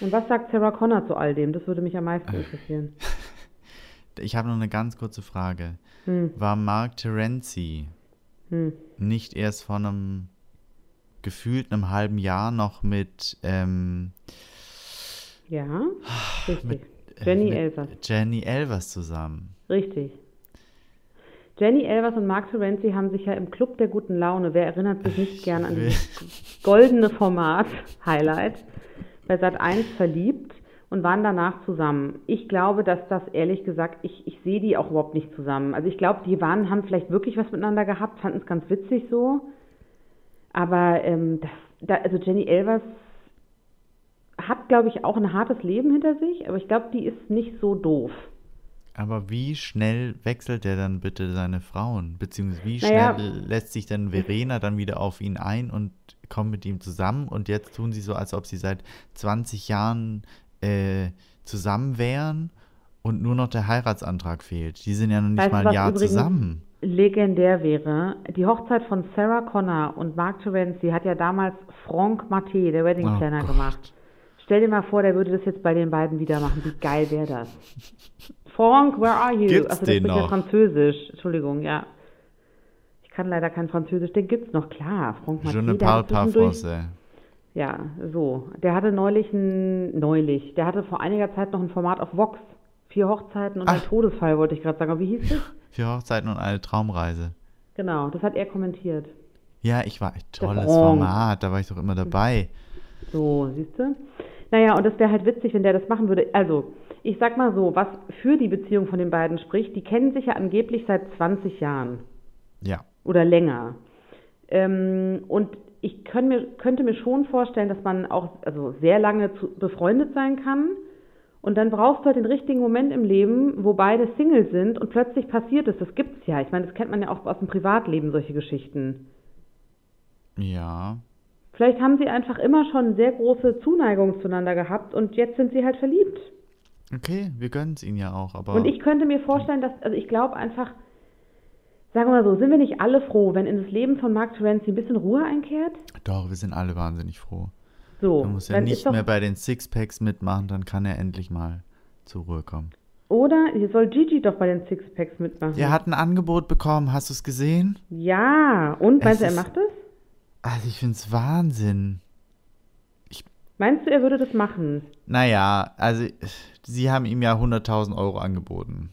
Und was sagt Sarah Connor zu all dem? Das würde mich am meisten interessieren. Ich habe noch eine ganz kurze Frage. Hm. War Mark Terenzi hm. nicht erst vor einem gefühlt einem halben Jahr noch mit ähm, ja, richtig. Mit, äh, Jenny mit Elvers. Jenny Elvers zusammen. Richtig. Jenny Elvers und Mark Terenzi haben sich ja im Club der guten Laune, wer erinnert sich nicht gern an dieses goldene Format, Highlight, bei Sat 1 verliebt und waren danach zusammen. Ich glaube, dass das ehrlich gesagt, ich, ich sehe die auch überhaupt nicht zusammen. Also ich glaube, die waren, haben vielleicht wirklich was miteinander gehabt, fanden es ganz witzig so. Aber ähm, das, da, also Jenny Elvers hat, glaube ich, auch ein hartes Leben hinter sich, aber ich glaube, die ist nicht so doof. Aber wie schnell wechselt er dann bitte seine Frauen? Beziehungsweise wie naja, schnell lässt sich denn Verena dann wieder auf ihn ein und kommt mit ihm zusammen? Und jetzt tun sie so, als ob sie seit 20 Jahren äh, zusammen wären und nur noch der Heiratsantrag fehlt. Die sind ja noch nicht weißt, mal ein Jahr zusammen. Legendär wäre, die Hochzeit von Sarah Connor und Mark Terenzi hat ja damals Franck Maté, der Wedding oh Planner, oh gemacht. Stell dir mal vor, der würde das jetzt bei den beiden wieder machen. Wie geil wäre das? Franck, where are you? Gibt's also, das ist ja? Französisch. Entschuldigung, ja. Ich kann leider kein Französisch. Den gibt's noch, klar. Franck Je ne Mathieu, parle pas français. Ja, so. Der hatte neulich ein, neulich, der hatte vor einiger Zeit noch ein Format auf Vox. Vier Hochzeiten und ein Ach. Todesfall, wollte ich gerade sagen. Aber wie hieß das? Vier Hochzeiten und eine Traumreise. Genau, das hat er kommentiert. Ja, ich war, tolles Franck. Format, da war ich doch immer dabei. So, siehst du? Naja, und das wäre halt witzig, wenn der das machen würde. Also, ich sag mal so, was für die Beziehung von den beiden spricht, die kennen sich ja angeblich seit 20 Jahren Ja. oder länger. Ähm, und ich könnt mir, könnte mir schon vorstellen, dass man auch also sehr lange zu, befreundet sein kann. Und dann brauchst du halt den richtigen Moment im Leben, wo beide Single sind und plötzlich passiert es. Das gibt's ja. Ich meine, das kennt man ja auch aus dem Privatleben, solche Geschichten. Ja. Vielleicht haben sie einfach immer schon sehr große Zuneigung zueinander gehabt und jetzt sind sie halt verliebt. Okay, wir gönnen es ihnen ja auch, aber. Und ich könnte mir vorstellen, dass, also ich glaube einfach, sagen wir mal so, sind wir nicht alle froh, wenn in das Leben von Mark Terenzi ein bisschen Ruhe einkehrt? Doch, wir sind alle wahnsinnig froh. So, Er muss ja nicht mehr bei den Sixpacks mitmachen, dann kann er endlich mal zur Ruhe kommen. oder hier soll Gigi doch bei den Sixpacks mitmachen. Er hat ein Angebot bekommen, hast du es gesehen? Ja, und Es meinst du, er macht das? Also ich finde es Wahnsinn. Meinst du, er würde das machen? Naja, also sie haben ihm ja 100.000 Euro angeboten.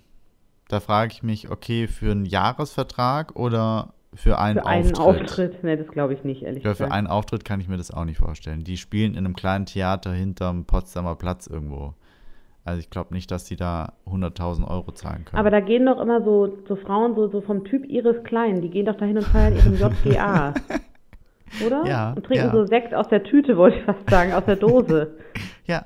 Da frage ich mich, okay, für einen Jahresvertrag oder für einen Für einen Auftritt? Auftritt? Ne, das glaube ich nicht, ehrlich Ja, für gesagt. einen Auftritt kann ich mir das auch nicht vorstellen. Die spielen in einem kleinen Theater hinterm Potsdamer Platz irgendwo. Also ich glaube nicht, dass sie da 100.000 Euro zahlen können. Aber da gehen doch immer so, so Frauen so, so vom Typ Iris Klein, die gehen doch dahin und feiern ihren JGA. Oder? Ja, Und trinken ja. so Sekt aus der Tüte, wollte ich fast sagen, aus der Dose. ja,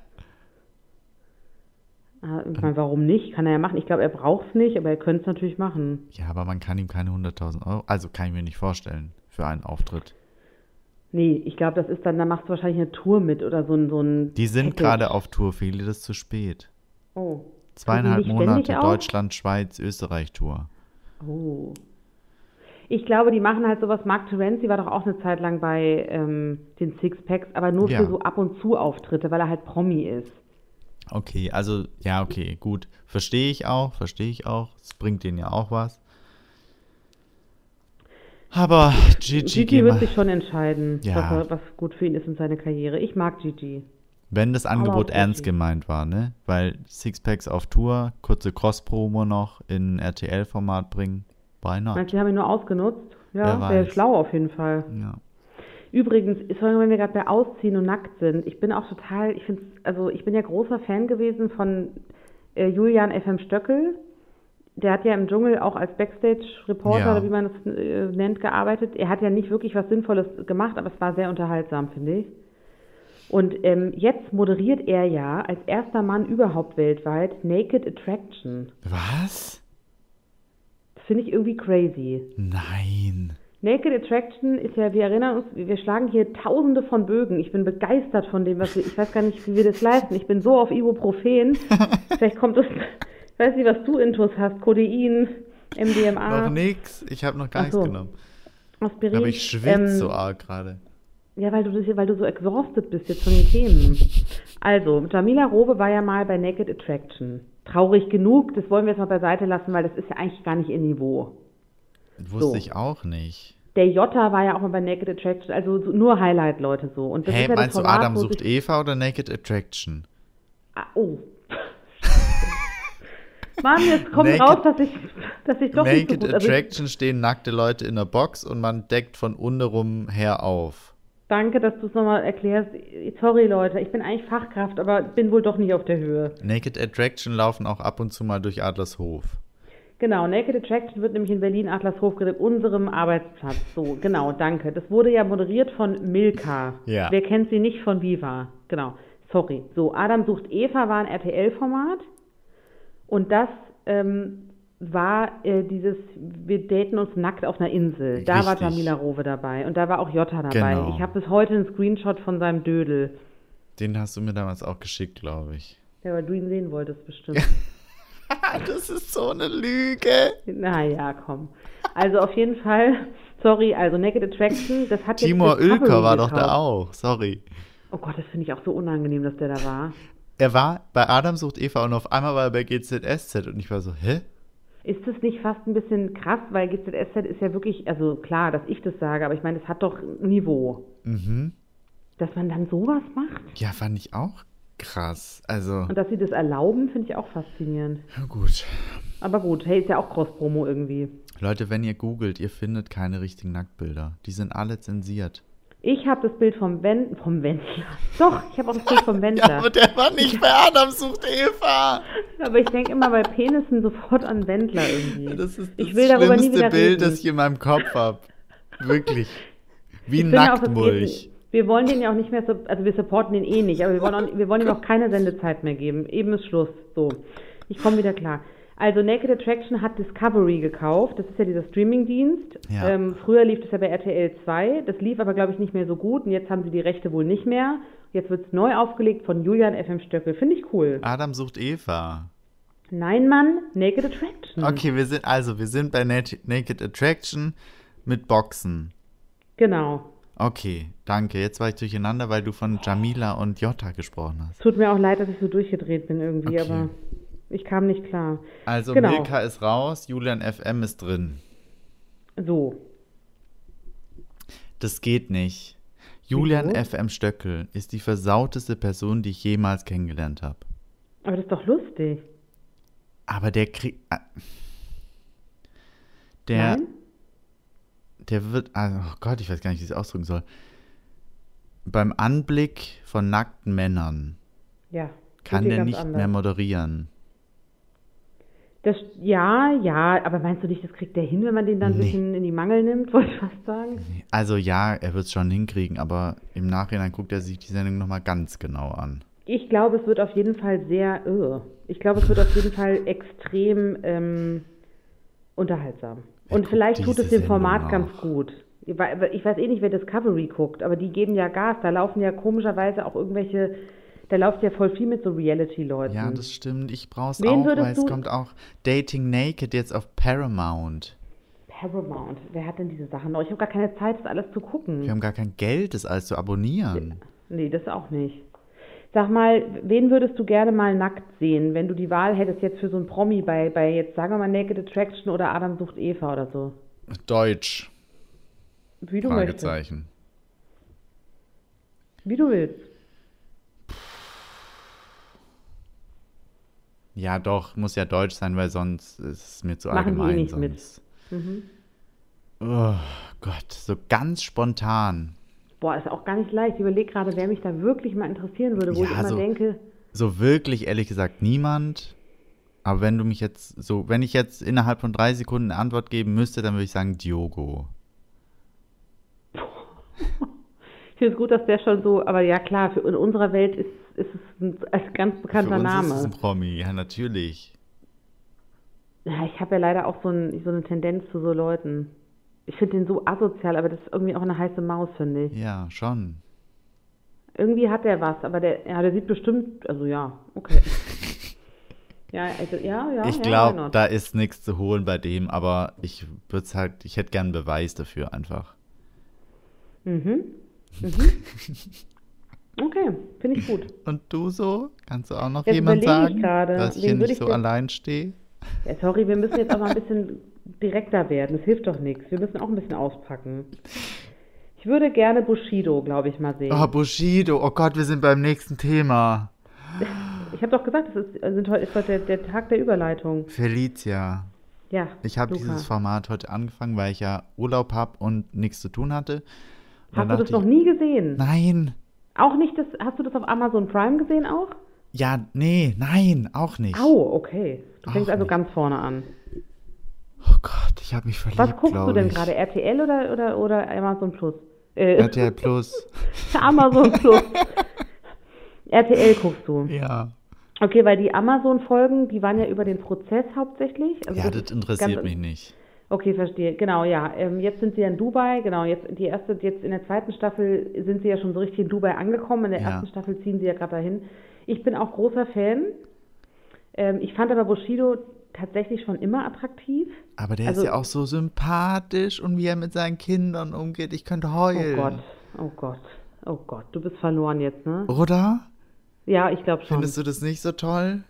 Ah, Ich meine, warum nicht? Kann er ja machen. Ich glaube, er braucht es nicht, aber er könnte es natürlich machen. ja, aber man kann ihm keine 100.000 Euro, also kann ich mir nicht vorstellen, für einen Auftritt. Nee, ich glaube, das ist dann, da machst du wahrscheinlich eine Tour mit oder so ein. So ein Die sind gerade auf Tour, viele das zu spät. Oh. Zweieinhalb Monate? Deutschland, Schweiz, Österreich Tour. Oh. Ich glaube, die machen halt sowas. Mark Terenzi war doch auch eine Zeit lang bei ähm, den Sixpacks, aber nur Ja. für so ab und zu Auftritte, weil er halt Promi ist. Okay, also, ja, okay, gut. Verstehe ich auch, verstehe ich auch. Es bringt denen ja auch was. Aber Gigi, Gigi wird sich schon entscheiden, Ja. was, was gut für ihn ist in seiner Karriere. Ich mag Gigi. wenn das Angebot ernst Gigi. gemeint war, ne? Weil Sixpacks auf Tour, kurze Cross-Promo noch in RTL-Format bringen. Du, die haben ihn nur ausgenutzt? Ja, wäre schlau auf jeden Fall. Ja. Übrigens, sorry, wenn wir gerade bei Ausziehen und nackt sind, ich bin auch total, ich finde, also ich bin ja großer Fan gewesen von äh, Julian FM Stöckel. Der hat ja im Dschungel auch als Backstage-Reporter, Ja. oder wie man es äh, nennt, gearbeitet. Er hat ja nicht wirklich was Sinnvolles gemacht, aber es war sehr unterhaltsam, finde ich. Und ähm, jetzt moderiert er ja als erster Mann überhaupt weltweit Naked Attraction. Was? Das finde ich irgendwie crazy. Nein. Naked Attraction ist ja, wir erinnern uns, wir schlagen hier tausende von Bögen. Ich bin begeistert von dem, was wir, ich weiß gar nicht, wie wir das leisten. Ich bin so auf Ibuprofen. Vielleicht kommt es, ich weiß nicht, was du Intus hast, Codein, MDMA, Noch nix. Ich habe noch gar Ach so. nichts genommen. Aspirin. Aber ich schwitze Ähm, so arg gerade. Ja, weil du, das, weil du so exhausted bist jetzt von den Themen. Also, Jamila Robe war ja mal bei Naked Attraction. Traurig genug, das wollen wir jetzt mal beiseite lassen, weil das ist ja eigentlich gar nicht ihr Niveau. Wusste so. ich auch nicht. Der Jota war ja auch mal bei Naked Attraction, also so- nur Highlight-Leute so. Und das ist ja das meinst du Format, Adam wo sucht Eva oder Naked Attraction? Ah, oh. Mann, jetzt kommt Naked- raus, dass ich, dass ich doch nicht so Naked gut... Also Attraction stehen nackte Leute in der Box und man deckt von untenrum her auf. Danke, dass du es nochmal erklärst. Sorry, Leute, ich bin eigentlich Fachkraft, aber bin wohl doch nicht auf der Höhe. Naked Attraction laufen auch ab und zu mal durch Adlershof. Genau, Naked Attraction wird nämlich in Berlin Adlershof gedreht, unserem Arbeitsplatz. So, genau, danke. Das wurde ja moderiert von Milka. Ja. Wer kennt sie nicht von Viva? Genau, sorry. So, Adam sucht Eva war ein RTL-Format und das ähm, war äh, dieses, wir daten uns nackt auf einer Insel. Da war Richtig. Jamila Rowe dabei und da war auch Jota dabei. Genau. Ich habe bis heute einen Screenshot von seinem Dödel. Den hast du mir damals auch geschickt, glaube ich. Ja, weil du ihn sehen wolltest bestimmt. das ist so eine Lüge. Naja, komm. Also auf jeden Fall, sorry, also Naked Attraction, das hat jetzt Timur Discovery Oelker war doch gekauft. da auch. Sorry. Oh Gott, das finde ich auch so unangenehm, dass der da war. Er war bei Adam sucht Eva und auf einmal war er bei GZSZ und ich war so, hä? Ist das nicht fast ein bisschen krass, weil GZSZ ist ja wirklich, also klar, dass ich das sage, aber ich meine, es hat doch ein Niveau. Mhm. Dass man dann sowas macht Ja, fand ich auch krass. Also, und dass sie das erlauben, finde ich auch faszinierend. ja gut. Aber gut, hey, ist ja auch Cross-Promo irgendwie. Leute, wenn ihr googelt, ihr findet keine richtigen Nacktbilder. Die sind alle zensiert. Ich habe das Bild vom, Wen vom Wendler. Doch, ich habe auch das Bild vom Wendler. Ja, aber der war nicht bei Adam sucht Eva. Aber ich denke immer bei Penissen sofort an Wendler irgendwie. Das ist das ich will darüber nie schlimmste wieder Bild, reden. das ich in meinem Kopf habe. Wirklich. Wie Nacktmulch. Wir wollen den ja auch nicht mehr, so, also wir supporten den eh nicht, aber wir wollen, auch, wir wollen ihm auch keine Sendezeit mehr geben. Eben ist Schluss. So, ich komme wieder klar. Also Naked Attraction hat Discovery gekauft. Das ist ja dieser Streamingdienst. Ja. Ähm, früher lief das ja bei RTL 2. Das lief aber, glaube ich, nicht mehr so gut. Und jetzt haben sie die Rechte wohl nicht mehr. Jetzt wird es neu aufgelegt von Julian FM Stöckel. Finde ich cool. Adam sucht Eva. Nein, Mann, Naked Attraction. Okay, wir sind also, wir sind bei Naked Attraction mit Boxen. Genau. Okay, danke. Jetzt war ich durcheinander, weil du von Jamila und Jota gesprochen hast. Tut mir auch leid, dass ich so durchgedreht bin irgendwie, Okay. aber ich kam nicht klar. Also Genau. Milka ist raus, Julian FM ist drin. So. Das geht nicht. Julian Wieso? FM Stöckel ist die versauteste Person, die ich jemals kennengelernt habe. Aber das ist doch lustig. Aber der kriegt. Der, Nein? der wird. Also, oh Gott, ich weiß gar nicht, wie ich es ausdrücken soll. Beim Anblick von nackten Männern Ja. kann der nicht anders. mehr moderieren. Das, ja, ja, aber meinst du nicht, das kriegt der hin, wenn man den dann ein Nee. bisschen in die Mangel nimmt, wollte ich fast sagen? Also ja, er wird es schon hinkriegen, aber im Nachhinein guckt er sich die Sendung nochmal ganz genau an. Ich glaube, es wird auf jeden Fall sehr, äh, ich glaube, es wird auf jeden Fall extrem ähm, unterhaltsam. Wer Und vielleicht tut es dem Format Sendung ganz gut. Ich weiß eh nicht, wer Discovery guckt, aber die geben ja Gas. Da laufen ja komischerweise auch irgendwelche, da läuft ja voll viel mit so Reality-Leuten. Ja, das stimmt. Ich brauch's Wen auch, weil es kommt auch Dating Naked jetzt auf Paramount. Paramount, wer hat denn diese Sachen noch? Ich habe gar keine Zeit, das alles zu gucken. Wir haben gar kein Geld, das alles zu abonnieren. Nee, das auch nicht. Sag mal, wen würdest du gerne mal nackt sehen, wenn du die Wahl hättest jetzt für so ein Promi bei, bei jetzt sagen wir mal Naked Attraction oder Adam sucht Eva oder so? Deutsch. Wie du möchtest. Fragezeichen. Wie du willst. Ja, doch, muss ja Deutsch sein, weil sonst ist es mir zu Machen die allgemein. nicht mit. sonst. Mhm. Oh Gott, so ganz spontan. Boah, ist auch gar nicht leicht. Ich überlege gerade, wer mich da wirklich mal interessieren würde, wo Ja, ich immer so- denke, So wirklich, ehrlich gesagt, niemand. Aber wenn du mich jetzt so, wenn ich jetzt innerhalb von drei Sekunden eine Antwort geben müsste, dann würde ich sagen Diogo. ich finde es gut, dass der schon so, aber ja klar, für, in unserer Welt ist, ist es ein, ein ganz bekannter Für uns Name. ist es ein Promi, ja natürlich. Ja, ich habe ja leider auch so, ein, so eine Tendenz zu so Leuten. Ich finde den so asozial, aber das ist irgendwie auch eine heiße Maus, finde ich. Ja, schon. Irgendwie hat der was, aber der, ja, der sieht bestimmt, also ja, okay. ja, also ja, ja. ich ja, glaube, da ist nichts zu holen bei dem, aber ich würde halt, ich hätte gern einen Beweis dafür einfach. Mhm. Mhm. Okay, finde ich gut. Und du so? Kannst du auch noch Jetzt jemand ich sagen, gerade, dass ich hier nicht ich so allein stehe? Ja, sorry, wir müssen jetzt auch mal ein bisschen direkter werden. Das hilft doch nichts. Wir müssen auch ein bisschen auspacken. Ich würde gerne Bushido, glaube ich, mal sehen. Oh, Bushido. Oh Gott, wir sind beim nächsten Thema. Ich habe doch gesagt, es ist, sind heute, ist heute der, der Tag der Überleitung. Felicia. Ja. Ich habe dieses Format heute angefangen, weil ich ja Urlaub habe und nichts zu tun hatte. Hast du das noch nie gesehen? ich, Nein. Auch nicht das, hast du das auf Amazon Prime gesehen auch? Ja, nee, nein, auch nicht. Au, okay. Du Auch fängst also nicht. ganz vorne an. Oh Gott, ich habe mich verliebt, Was guckst du denn gerade? RTL oder, oder, oder Amazon Plus? Äh, RTL Plus. Amazon Plus. RTL guckst du. Ja. Okay, weil die Amazon-Folgen, die waren ja über den Prozess hauptsächlich. Also Ja, das das interessiert ganz- mich nicht. Okay, verstehe. Genau, ja. Ähm, jetzt sind sie ja in Dubai. Genau, jetzt die erste, jetzt in der zweiten Staffel sind sie ja schon so richtig in Dubai angekommen. In der Ja. ersten Staffel ziehen sie ja gerade dahin. Ich bin auch großer Fan. Ähm, ich fand aber Bushido tatsächlich schon immer attraktiv. Aber der Also- ist ja auch so sympathisch und wie er mit seinen Kindern umgeht. Ich könnte Oh heulen. Gott, oh Gott. Oh Gott, du bist verloren jetzt, ne? Oder? Ja, ich glaube schon. Findest du das nicht so toll?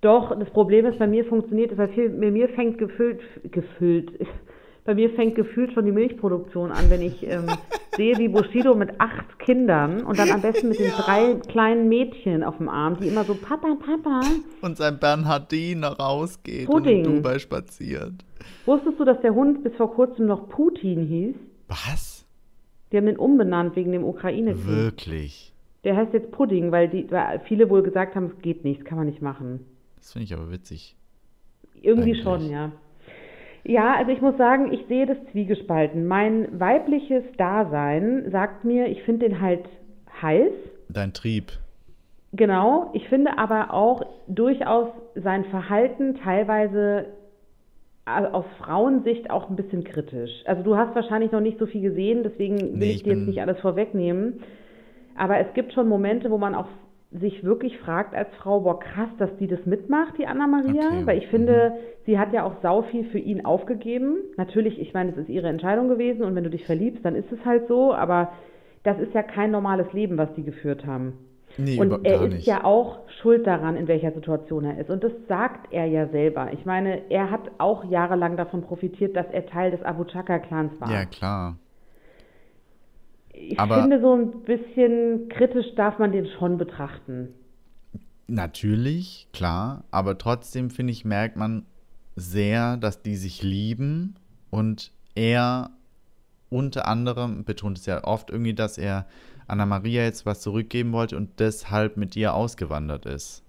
Doch, das Problem ist, bei mir funktioniert es, bei mir fängt gefüllt, gefüllt, bei mir fängt gefühlt schon die Milchproduktion an, wenn ich ähm, sehe, wie Bushido mit acht Kindern und dann am besten mit den drei kleinen Mädchen auf dem Arm, die immer so Papa, Papa. Und sein Bernhardiner rausgeht Pudding. und in Dubai spaziert. Wusstest du, dass der Hund bis vor kurzem noch Putin hieß? Was? Die haben den umbenannt wegen dem Ukraine-Krieg. Wirklich? Der heißt jetzt Pudding, weil, die, weil viele wohl gesagt haben, es geht nicht, das kann man nicht machen. Das finde ich aber witzig. Irgendwie Eigentlich. schon, ja. Ja, also ich muss sagen, ich sehe das zwiegespalten. Mein weibliches Dasein sagt mir, ich finde den halt heiß. Dein Trieb. Genau. Ich finde aber auch durchaus sein Verhalten teilweise äh, aus Frauensicht auch ein bisschen kritisch. Also du hast wahrscheinlich noch nicht so viel gesehen, deswegen will Nee, ich ich dir jetzt nicht alles vorwegnehmen. Aber es gibt schon Momente, wo man auch sich wirklich fragt als Frau, boah, krass, dass die das mitmacht, die Anna-Maria. Okay, Weil ich finde, sie hat ja auch sau viel für ihn aufgegeben. Natürlich, ich meine, es ist ihre Entscheidung gewesen und wenn du dich verliebst, dann ist es halt so. Aber das ist ja kein normales Leben, was die geführt haben. Nee, Und er ist nicht. ja auch schuld daran, in welcher Situation er ist. Und das sagt er ja selber. Ich meine, er hat auch jahrelang davon profitiert, dass er Teil des Abu Chaka-Clans war. ja, klar. Ich aber- finde, so ein bisschen kritisch darf man den schon betrachten. Natürlich, klar, aber trotzdem finde ich, merkt man sehr, dass die sich lieben und er unter anderem betont es ja oft irgendwie, dass er Anna-Maria jetzt was zurückgeben wollte und deshalb mit ihr ausgewandert ist.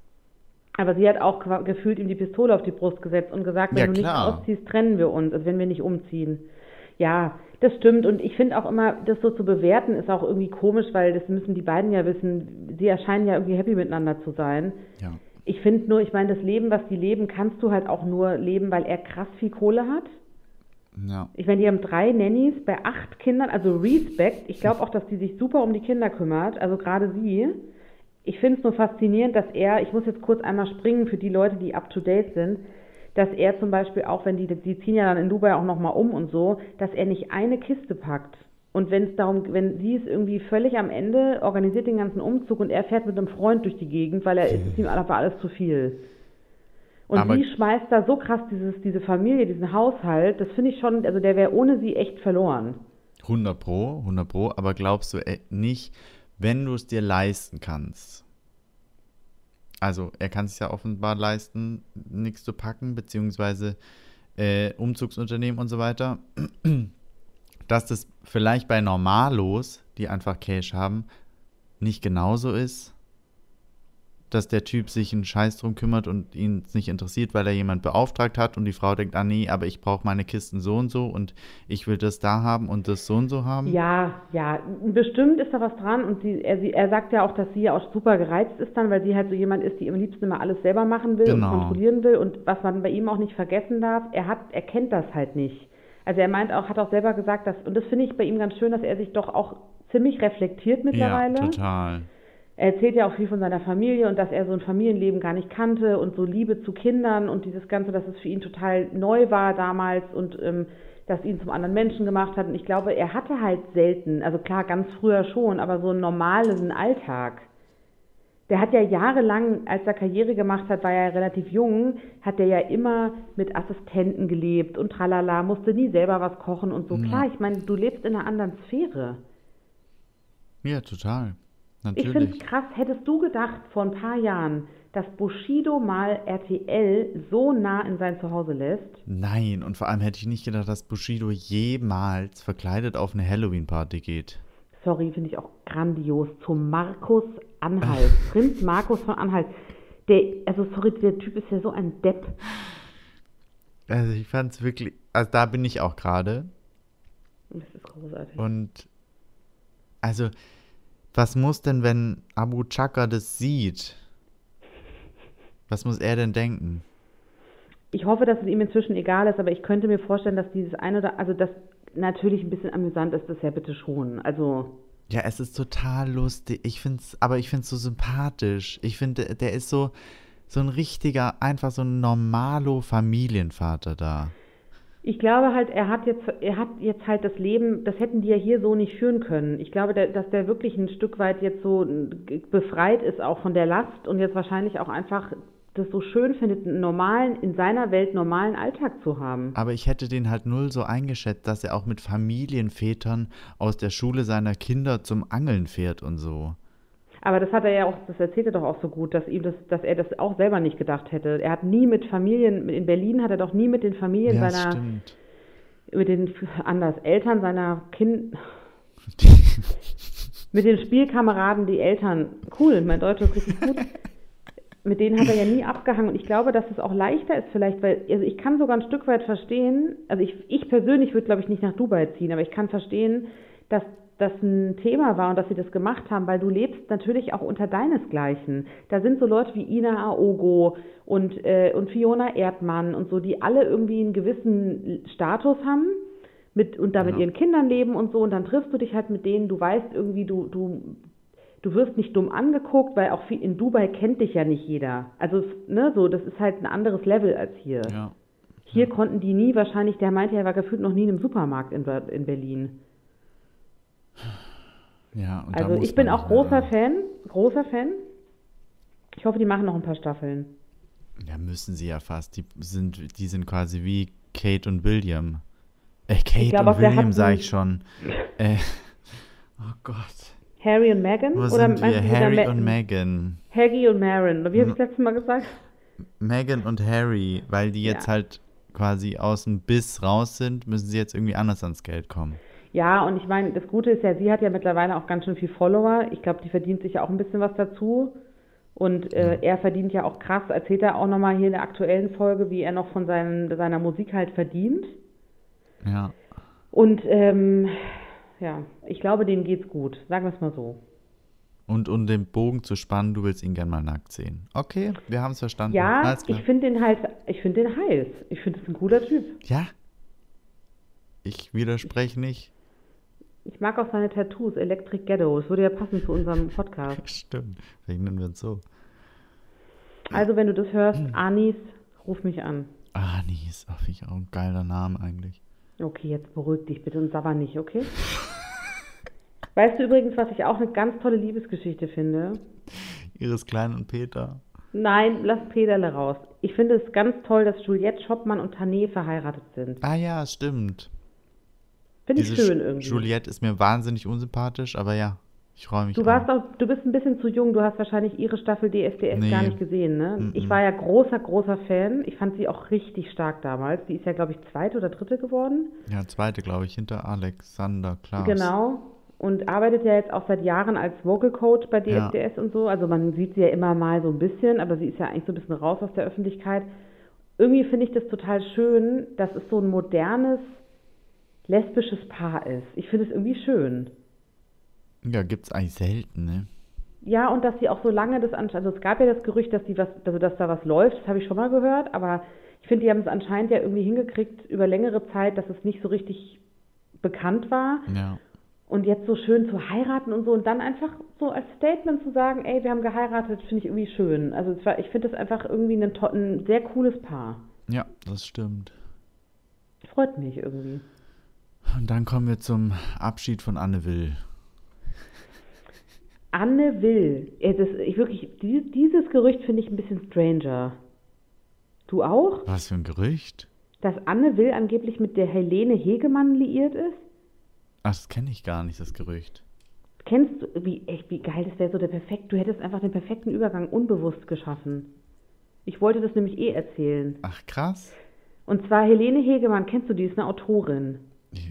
Aber sie hat auch gefühlt ihm die Pistole auf die Brust gesetzt und gesagt, wenn Ja, du nicht klar. ausziehst, trennen wir uns, also wenn wir nicht umziehen. Ja, das stimmt. Und ich finde auch immer, das so zu bewerten, ist auch irgendwie komisch, weil das müssen die beiden ja wissen. Sie erscheinen ja irgendwie happy miteinander zu sein. Ja. Ich finde nur, ich meine, das Leben, was die leben, kannst du halt auch nur leben, weil er krass viel Kohle hat. Ja. Ich meine, die haben drei Nannies bei acht Kindern, also Respekt. Ich glaube auch, dass die sich super um die Kinder kümmert, also gerade sie. Ich finde es nur faszinierend, dass er, ich muss jetzt kurz einmal springen für die Leute, die up to date sind, dass er zum Beispiel auch, wenn die, die ziehen ja dann in Dubai auch nochmal um und so, dass er nicht eine Kiste packt. Und wenn es darum, wenn sie ist irgendwie völlig am Ende, organisiert den ganzen Umzug und er fährt mit einem Freund durch die Gegend, weil er ist ihm einfach alles zu viel. Und Aber- sie schmeißt da so krass dieses, diese Familie, diesen Haushalt, das finde ich schon, also der wäre ohne sie echt verloren. 100 Pro, 100 Pro, aber glaubst du äh, nicht, wenn du es dir leisten kannst, also er kann es ja offenbar leisten, nichts zu packen, beziehungsweise äh, Umzugsunternehmen und so weiter, dass das vielleicht bei Normalos, die einfach Cash haben, nicht genauso ist, dass der Typ sich einen Scheiß drum kümmert und ihn es nicht interessiert, weil er jemand beauftragt hat und die Frau denkt, ah nee, aber ich brauche meine Kisten so und so und ich will das da haben und das so und so haben. Ja, ja, bestimmt ist da was dran und sie, er, sie, er sagt ja auch, dass sie ja auch super gereizt ist dann, weil sie halt so jemand ist, die am liebsten immer alles selber machen will Genau. und kontrollieren will und was man bei ihm auch nicht vergessen darf, er hat, er kennt das halt nicht. Also er meint auch, hat auch selber gesagt, dass, und das finde ich bei ihm ganz schön, dass er sich doch auch ziemlich reflektiert mittlerweile. Ja, total. Er erzählt ja auch viel von seiner Familie und dass er so ein Familienleben gar nicht kannte und so Liebe zu Kindern und dieses Ganze, dass es für ihn total neu war damals und ähm, das ihn zum anderen Menschen gemacht hat. Und ich glaube, er hatte halt selten, also klar, ganz früher schon, aber so einen normalen Alltag. Der hat ja jahrelang, als er Karriere gemacht hat, war er ja relativ jung, hat er ja immer mit Assistenten gelebt und tralala, musste nie selber was kochen und so. Ja. Klar, ich meine, du lebst in einer anderen Sphäre. Ja, total. Ich finde es Natürlich. krass, hättest du gedacht vor ein paar Jahren, dass Bushido mal RTL so nah in sein Zuhause lässt? Nein, und vor allem hätte ich nicht gedacht, dass Bushido jemals verkleidet auf eine Halloween-Party geht. Sorry, finde ich auch grandios. Zu Markus Anhalt. Prinz Markus von Anhalt. Der, also sorry, der Typ ist ja so ein Depp. Also ich fand es wirklich, also da bin ich auch gerade. Das ist großartig. Und also, was muss denn, wenn Abu Chaka das sieht? Was muss er denn denken? Ich hoffe, dass es ihm inzwischen egal ist, aber ich könnte mir vorstellen, dass dieses eine oder, also das natürlich ein bisschen amüsant ist, das ja bitte schon. Also, Ja, es ist total lustig. Ich find's, aber ich find's so sympathisch. Ich finde, der ist so, so ein richtiger, einfach so ein normalo Familienvater da. Ich glaube halt, er hat jetzt, er hat jetzt halt das Leben, das hätten die ja hier so nicht führen können. Ich glaube, dass der wirklich ein Stück weit jetzt so befreit ist auch von der Last und jetzt wahrscheinlich auch einfach das so schön findet, einen normalen, in seiner Welt normalen Alltag zu haben. Aber ich hätte den halt null so eingeschätzt, dass er auch mit Familienvätern aus der Schule seiner Kinder zum Angeln fährt und so. Aber das hat er ja auch, das erzählt er doch auch so gut, dass ihm das, dass er das auch selber nicht gedacht hätte. Er hat nie mit Familien, in Berlin hat er doch nie mit den Familien Ja, seiner, stimmt. mit den anders Eltern seiner Kind, mit den Spielkameraden, die Eltern, cool, mein Deutsch ist richtig gut. Mit denen hat er ja nie abgehangen und ich glaube, dass es auch leichter ist vielleicht, weil, also ich kann sogar ein Stück weit verstehen, also ich, ich persönlich würde glaube ich nicht nach Dubai ziehen, aber ich kann verstehen, dass das ein Thema war und dass sie das gemacht haben, weil du lebst natürlich auch unter deinesgleichen. Da sind so Leute wie Ina Aogo und, äh, und Fiona Erdmann und so, die alle irgendwie einen gewissen Status haben mit, und da mit Ja. ihren Kindern leben und so und dann triffst du dich halt mit denen, du weißt irgendwie, du, du, du wirst nicht dumm angeguckt, weil auch in Dubai kennt dich ja nicht jeder. Also, ne, so, das ist halt ein anderes Level als hier. Ja. Hier konnten die nie wahrscheinlich, der meinte, er war gefühlt noch nie in einem Supermarkt in, in Berlin. Ja, Also ich bin auch großer ran. Fan, großer Fan. Ich hoffe, die machen noch ein paar Staffeln. Ja, müssen sie ja fast. Die sind, die sind quasi wie Kate und William. Äh, Kate glaub, und William sage ich schon. Äh, oh Gott. Harry und Meghan? Wo Oder sind wir? Harry Ma- und Meghan. Harry und Marin. Wie habe ich Hm. das letzte Mal gesagt? Meghan und Harry, weil die jetzt Ja. halt quasi aus dem Biss raus sind, müssen sie jetzt irgendwie anders ans Geld kommen. Ja, und ich meine, das Gute ist ja, sie hat ja mittlerweile auch ganz schön viel Follower. Ich glaube, die verdient sich ja auch ein bisschen was dazu. Und äh, er verdient ja auch krass, erzählt er auch nochmal hier in der aktuellen Folge, wie er noch von seinen, seiner Musik halt verdient. Ja. Und ähm, ja, ich glaube, denen geht's gut. Sagen wir es mal so. Und um den Bogen zu spannen, du willst ihn gern mal nackt sehen. Okay, wir haben es verstanden. Ja, ich finde den halt, ich finde den heiß. Ich finde es ein cooler Typ. Ja. Ich widerspreche nicht. Ich mag auch seine Tattoos, Electric Ghetto. Das würde ja passen zu unserem Podcast. Stimmt. Vielleicht nennen wir es so. Also, wenn du das hörst, Anis, ruf mich an. Anis. Ach, finde ich auch ein geiler Name eigentlich. Okay, jetzt beruhig dich bitte und sabber nicht, okay? Weißt du übrigens, was ich auch eine ganz tolle Liebesgeschichte finde? Iris Klein und Peter. Nein, lass Pederle raus. Ich finde es ganz toll, dass Juliette Schoppmann und Tané verheiratet sind. Ah ja, stimmt. Finde ich schön Sch- irgendwie. Juliette ist mir wahnsinnig unsympathisch, aber ja, ich freue mich. Du warst auch, du bist ein bisschen zu jung, du hast wahrscheinlich ihre Staffel DSDS Nee. gar nicht gesehen, ne? Mhm. Ich war ja großer, großer Fan. Ich fand sie auch richtig stark damals. Die ist ja, glaube ich, zweite oder dritte geworden. Ja, zweite, glaube ich, hinter Alexander Klaas. Genau. Und arbeitet ja jetzt auch seit Jahren als Vocal Coach bei Ja. DSDS und so. Also man sieht sie ja immer mal so ein bisschen, aber sie ist ja eigentlich so ein bisschen raus aus der Öffentlichkeit. Irgendwie finde ich das total schön, dass es so ein modernes lesbisches Paar ist. Ich finde es irgendwie schön. Ja, gibt's eigentlich selten, ne? Ja, und dass sie auch so lange das anscheinend, also es gab ja das Gerücht, dass die was, also dass da was läuft, das habe ich schon mal gehört, aber ich finde, die haben es anscheinend ja irgendwie hingekriegt über längere Zeit, dass es nicht so richtig bekannt war. Ja. Und jetzt so schön zu heiraten und so und dann einfach so als Statement zu sagen, ey, wir haben geheiratet, finde ich irgendwie schön. Also es war, ich finde das einfach irgendwie ein, ein sehr cooles Paar. Ja, das stimmt. Freut mich irgendwie. Und dann kommen wir zum Abschied von Anne Will. Anne Will, ey, das, ich wirklich, die, dieses Gerücht finde ich ein bisschen stranger. Du auch? Was für ein Gerücht? Dass Anne Will angeblich mit der Helene Hegemann liiert ist? Ach, das kenne ich gar nicht, das Gerücht. Kennst du, wie, echt, wie geil das wäre, so der perfekt, du hättest einfach den perfekten Übergang unbewusst geschaffen. Ich wollte das nämlich eh erzählen. Ach, krass. Und zwar Helene Hegemann, kennst du die, ist eine Autorin.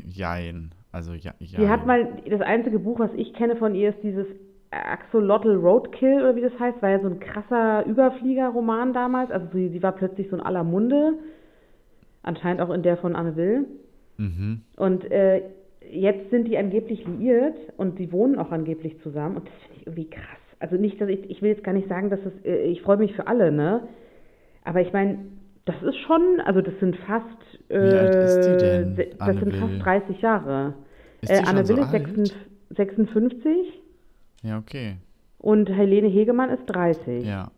Jein. Also, ja, ja. Die hat mal, das einzige Buch, was ich kenne von ihr, ist dieses Axolotl Roadkill, oder wie das heißt, war ja so ein krasser Überflieger-Roman damals. Also sie, sie war plötzlich so in aller Munde. Anscheinend auch in der von Anne Will. Mhm. Und äh, jetzt sind die angeblich liiert und die wohnen auch angeblich zusammen. Und das finde ich irgendwie krass. Also nicht, dass ich, ich will jetzt gar nicht sagen, dass es, äh, ich freue mich für alle, ne? Aber ich meine, das ist schon, also das sind fast, äh, alt ist die denn, se- das Anne sind Will? fast 30 Jahre. Ist Äh, die Anne schon Will so ist alt? 56, 56 Ja, okay. und Helene Hegemann ist 30. Ja.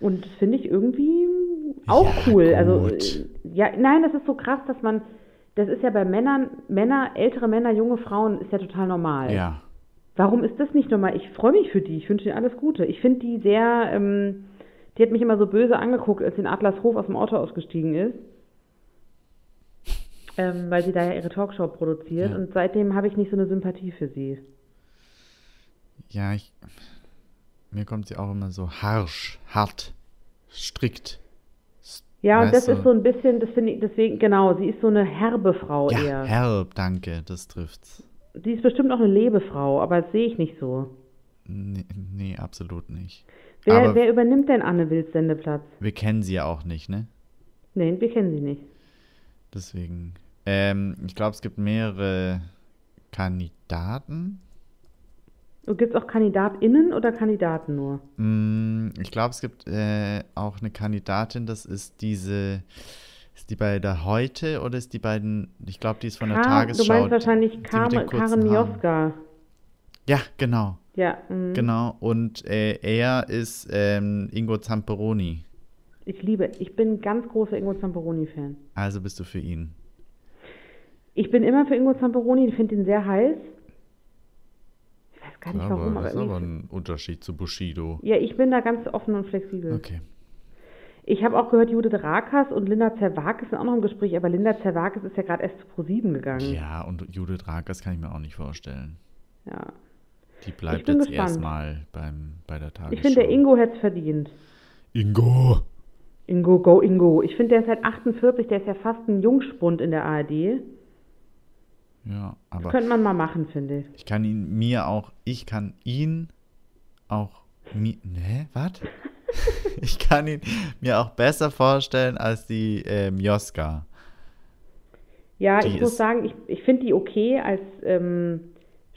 Und das finde ich irgendwie auch Ja, cool. Also gut. äh, ja, nein, das ist so krass, dass man, das ist ja bei Männern, Männer, ältere Männer, junge Frauen, ist ja total normal. Ja. Warum ist das nicht normal? Ich freue mich für die. Ich wünsche ihnen alles Gute. Ich finde die sehr, ähm, die hat mich immer so böse angeguckt, als sie in Adlershof aus dem Auto ausgestiegen ist. Ähm, weil sie da ja ihre Talkshow produziert. Ja. Und seitdem habe ich nicht so eine Sympathie für sie. Ja, ich, mir kommt sie auch immer so harsch, hart, strikt. Ja, und das du? ist so ein bisschen, das finde ich, deswegen, genau, sie ist so eine herbe Frau Ja, eher. herb, danke, das trifft's. Sie ist bestimmt auch eine Lebefrau, aber das sehe ich nicht so. Nee, nee absolut nicht. Wer, wer übernimmt denn Anne Wills Sendeplatz? wir kennen sie ja auch nicht, ne? Nein, wir kennen sie nicht. Deswegen. Ähm, ich glaube, es gibt mehrere Kandidaten. Gibt es auch KandidatInnen oder Kandidaten nur? Mm, Ich glaube, es gibt äh, auch eine Kandidatin, das ist diese. Ist die bei der Heute oder ist die bei den. Ich glaube, die ist von der Tagesschau. Du meinst wahrscheinlich Kar Karen. Mioska. Ja, genau. Ja, mhm. Genau. Und äh, er ist ähm, Ingo Zamperoni. ich liebe, ich bin ein ganz großer Ingo Zamperoni-Fan. Also bist du für ihn. Ich bin immer für Ingo Zamperoni, ich finde ihn sehr heiß. Ich weiß gar nicht warum, aber das ist aber ein Unterschied zu Bushido. Ja, ich bin da ganz offen und flexibel. Okay. Ich habe auch gehört, Judith Rakas und Linda Zerwakis sind auch noch im Gespräch, aber Linda Zerwakis ist ja gerade erst zu ProSieben gegangen. Ja, und Judith Rakers kann ich mir auch nicht vorstellen. Ja. Die bleibt jetzt gespannt. erstmal beim, bei der Tagesschau. Ich finde, der Ingo hätte es verdient. Ingo! Ingo, go Ingo. Ich finde, der ist seit 48, der ist ja fast ein Jungspund in der ARD. Ja, aber Könnte man mal machen, finde ich. ich kann ihn mir auch, ich kann ihn auch, ne, was? ich kann ihn mir auch besser vorstellen als die ähm, Joska. Ja, Die ich muss sagen, ich, ich finde die okay als ähm,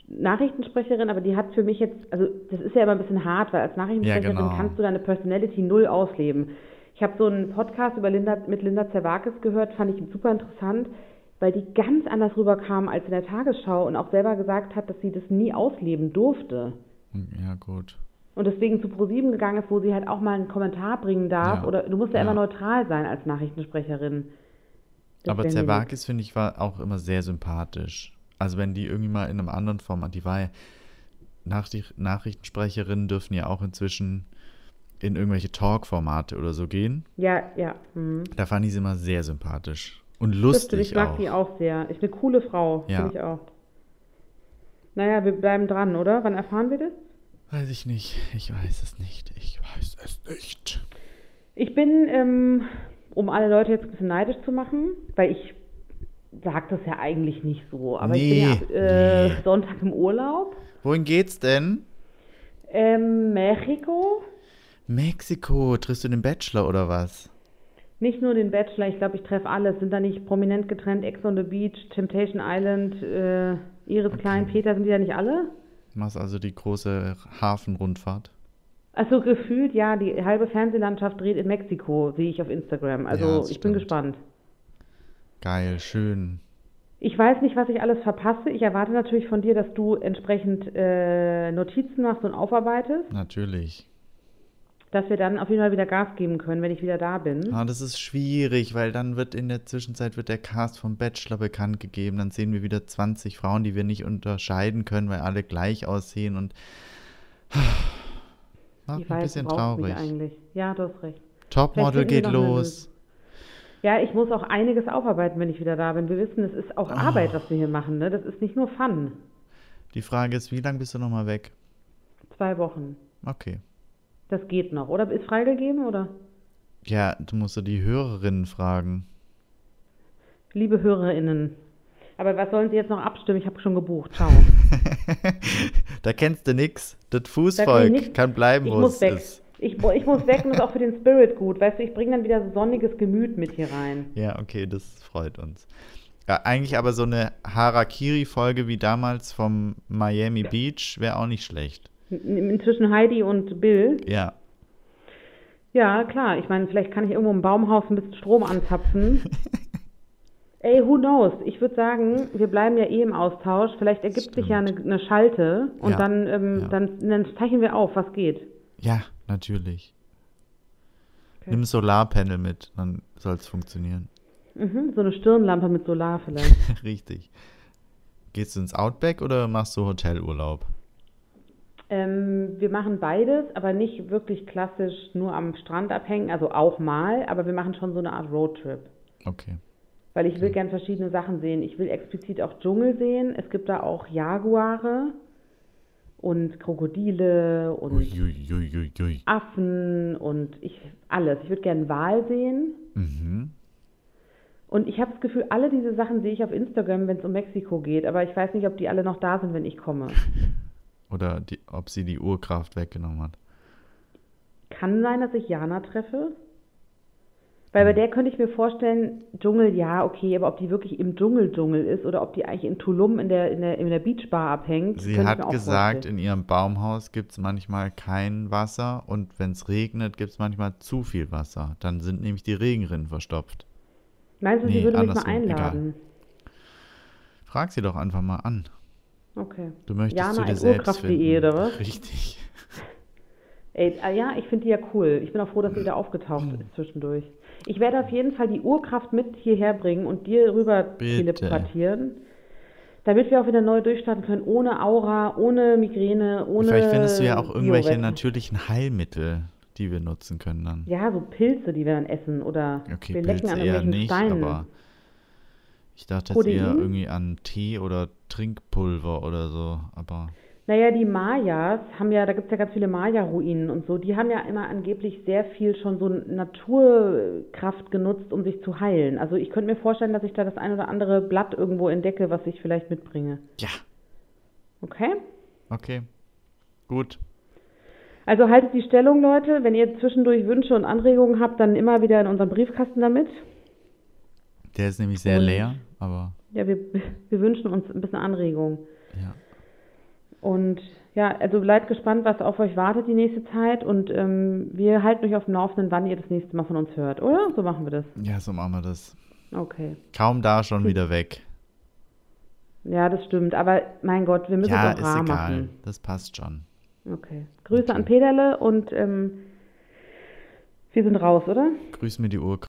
Nachrichtensprecherin, aber die hat für mich jetzt, also das ist ja immer ein bisschen hart, weil als Nachrichtensprecherin genau. kannst du deine Personality null ausleben. Ich habe so einen Podcast über Linda, mit Linda Zerwakis gehört, fand ich super interessant, weil die ganz anders rüberkam als in der Tagesschau und auch selber gesagt hat, dass sie das nie ausleben durfte. Ja, gut. Und deswegen zu ProSieben gegangen ist, wo sie halt auch mal einen Kommentar bringen darf. Ja. Oder du musst ja, Ja. immer neutral sein als Nachrichtensprecherin. Das Aber Zerwakis, finde ich, war auch immer sehr sympathisch. Also wenn die irgendwie mal in einem anderen Format, die war ja, Nachricht, Nachrichtensprecherinnen dürfen ja auch inzwischen in irgendwelche Talk-Formate oder so gehen. Ja, ja. Mhm. Da fand ich sie immer sehr sympathisch. Und lustig ich mag auch. die auch sehr. Ist eine coole Frau, Ja. finde ich auch. Naja, wir bleiben dran, oder? Wann erfahren wir das? Weiß ich nicht. Ich weiß es nicht. Ich weiß es nicht. Ich bin, ähm, um alle Leute jetzt ein bisschen neidisch zu machen, weil ich sag das ja eigentlich nicht so, aber ich bin ja Nee, äh, nee. Sonntag im Urlaub. Wohin geht's denn? Ähm, Mexiko. Mexiko. Triffst du den Bachelor oder was? Nicht nur den Bachelor, ich glaube, ich treffe alles. Sind da nicht prominent getrennt? Ex on the Beach, Temptation Island, äh, Iris Klein, Peter, sind die da nicht alle? Machst also die große Hafenrundfahrt? Also gefühlt, ja, die halbe Fernsehlandschaft dreht in Mexiko, sehe ich auf Instagram. Also Ja, ich bin gespannt. Geil, schön. Ich weiß nicht, was ich alles verpasse. Ich erwarte natürlich von dir, dass du entsprechend äh, Notizen machst und aufarbeitest, Natürlich. dass wir dann auf jeden Fall wieder Gas geben können, wenn ich wieder da bin. Ah, das ist schwierig, weil dann wird in der Zwischenzeit wird der Cast vom Bachelor bekannt gegeben. Dann sehen wir wieder 20 Frauen, die wir nicht unterscheiden können, weil alle gleich aussehen und macht ein weiß, bisschen traurig. eigentlich. Ja, du hast recht. Topmodel geht los. Ja, ich muss auch einiges aufarbeiten, wenn ich wieder da bin. Wir wissen, es ist auch Ah. Arbeit, was wir hier machen. Ne? Das ist nicht nur Fun. Die Frage ist, wie lange bist du noch mal weg? Zwei Wochen. Okay. Das geht noch. Oder ist freigegeben? Oder? Ja, du musst du die Hörerinnen fragen. Liebe HörerInnen. Aber was sollen Sie jetzt noch abstimmen? Ich habe schon gebucht. Ciao. da kennst du nix. Das Fußvolk nix. kann bleiben, Ich wo es ist. Ich, ich muss weg und das ist auch für den Spirit gut. Weißt du, ich bringe dann wieder so sonniges Gemüt mit hier rein. Ja, okay, das freut uns. Ja, eigentlich aber so eine Harakiri-Folge wie damals vom Miami Beach wäre auch nicht schlecht. Inzwischen Heidi und Bill. Ja, Ja, klar. Ich meine, vielleicht kann ich irgendwo im Baumhaus ein bisschen Strom anzapfen. Ey, who knows? Ich würde sagen, wir bleiben ja eh im Austausch. Vielleicht ergibt sich ja eine, eine Schalte und Ja, dann, ähm, ja. dann, dann zeichnen wir auf, was geht. Ja, natürlich. Nimm ein Solarpanel mit, dann soll es funktionieren. Mhm, so eine Stirnlampe mit Solar vielleicht. Richtig. Gehst du ins Outback oder machst du Hotelurlaub? ähm, wir machen beides, aber nicht wirklich klassisch nur am Strand abhängen, also auch mal, aber wir machen schon so eine Art Roadtrip. Okay. Weil ich will gern verschiedene Sachen sehen. Ich will explizit auch Dschungel sehen. Es gibt da auch Jaguare und Krokodile und Uiuiuiui. Affen und ich alles. Ich würde gerne Wal sehen. Mhm. Und ich habe das Gefühl, alle diese Sachen sehe ich auf Instagram, wenn es um Mexiko geht. Aber ich weiß nicht, ob die alle noch da sind, wenn ich komme. Oder die, ob sie die Urkraft weggenommen hat. Kann sein, dass ich Jana treffe. Weil bei der könnte ich mir vorstellen, Dschungel, ja, okay, aber ob die wirklich im Dschungel-Dschungel ist oder ob die eigentlich in Tulum in der, in der, in der Beachbar abhängt. Sie hat gesagt, vorstellen. in ihrem Baumhaus gibt es manchmal kein Wasser und wenn es regnet, gibt es manchmal zu viel Wasser. Dann sind nämlich die Regenrinnen verstopft. Meinst du, sie Nee, würde mich mal andersrum, egal. einladen? Frag sie doch einfach mal an. Okay. Du möchtest Jana zu dir selbst finden. oder was? Richtig. Ey, ah ja, ich finde die ja cool. Ich bin auch froh, dass sie wieder aufgetaucht ist zwischendurch. Ich werde auf jeden Fall die Urkraft mit hierher bringen und dir rüber Bitte. teleportieren, damit wir auch wieder neu durchstarten können, ohne Aura, ohne Migräne, ohne Vielleicht findest du ja auch irgendwelche natürlichen Heilmittel, die wir nutzen können dann. Ja, so Pilze, die wir dann essen oder Okay, wir lecken Pilze an eher nicht, Steinen. aber ich dachte jetzt eher Protein? irgendwie an Tee oder Trinkpulver oder so, aber Naja, die Mayas haben ja, da gibt es ja ganz viele Maya-Ruinen und so, die haben ja immer angeblich sehr viel schon so Naturkraft genutzt, um sich zu heilen. Also ich könnte mir vorstellen, dass ich da das ein oder andere Blatt irgendwo entdecke, was ich vielleicht mitbringe. ja, Okay? okay. Gut. Also haltet die Stellung, Leute. Wenn ihr zwischendurch Wünsche und Anregungen habt, dann immer wieder in unseren Briefkasten damit. Der ist nämlich sehr Und- leer, aber Ja, wir, wir wünschen uns ein bisschen Anregung. ja. Und ja, also bleibt gespannt, was auf euch wartet die nächste Zeit. Und ähm, wir halten euch auf dem Laufenden, wann ihr das nächste Mal von uns hört, oder? So machen wir das. Ja, so machen wir das. Okay. Kaum da schon wieder weg. Ja, das stimmt. Aber mein Gott, wir müssen Ja, es auch ist rar egal. machen. Das passt schon. Okay. Grüße Okay. an Peterle und ähm, wir sind raus, oder? Grüß mir die Uhr.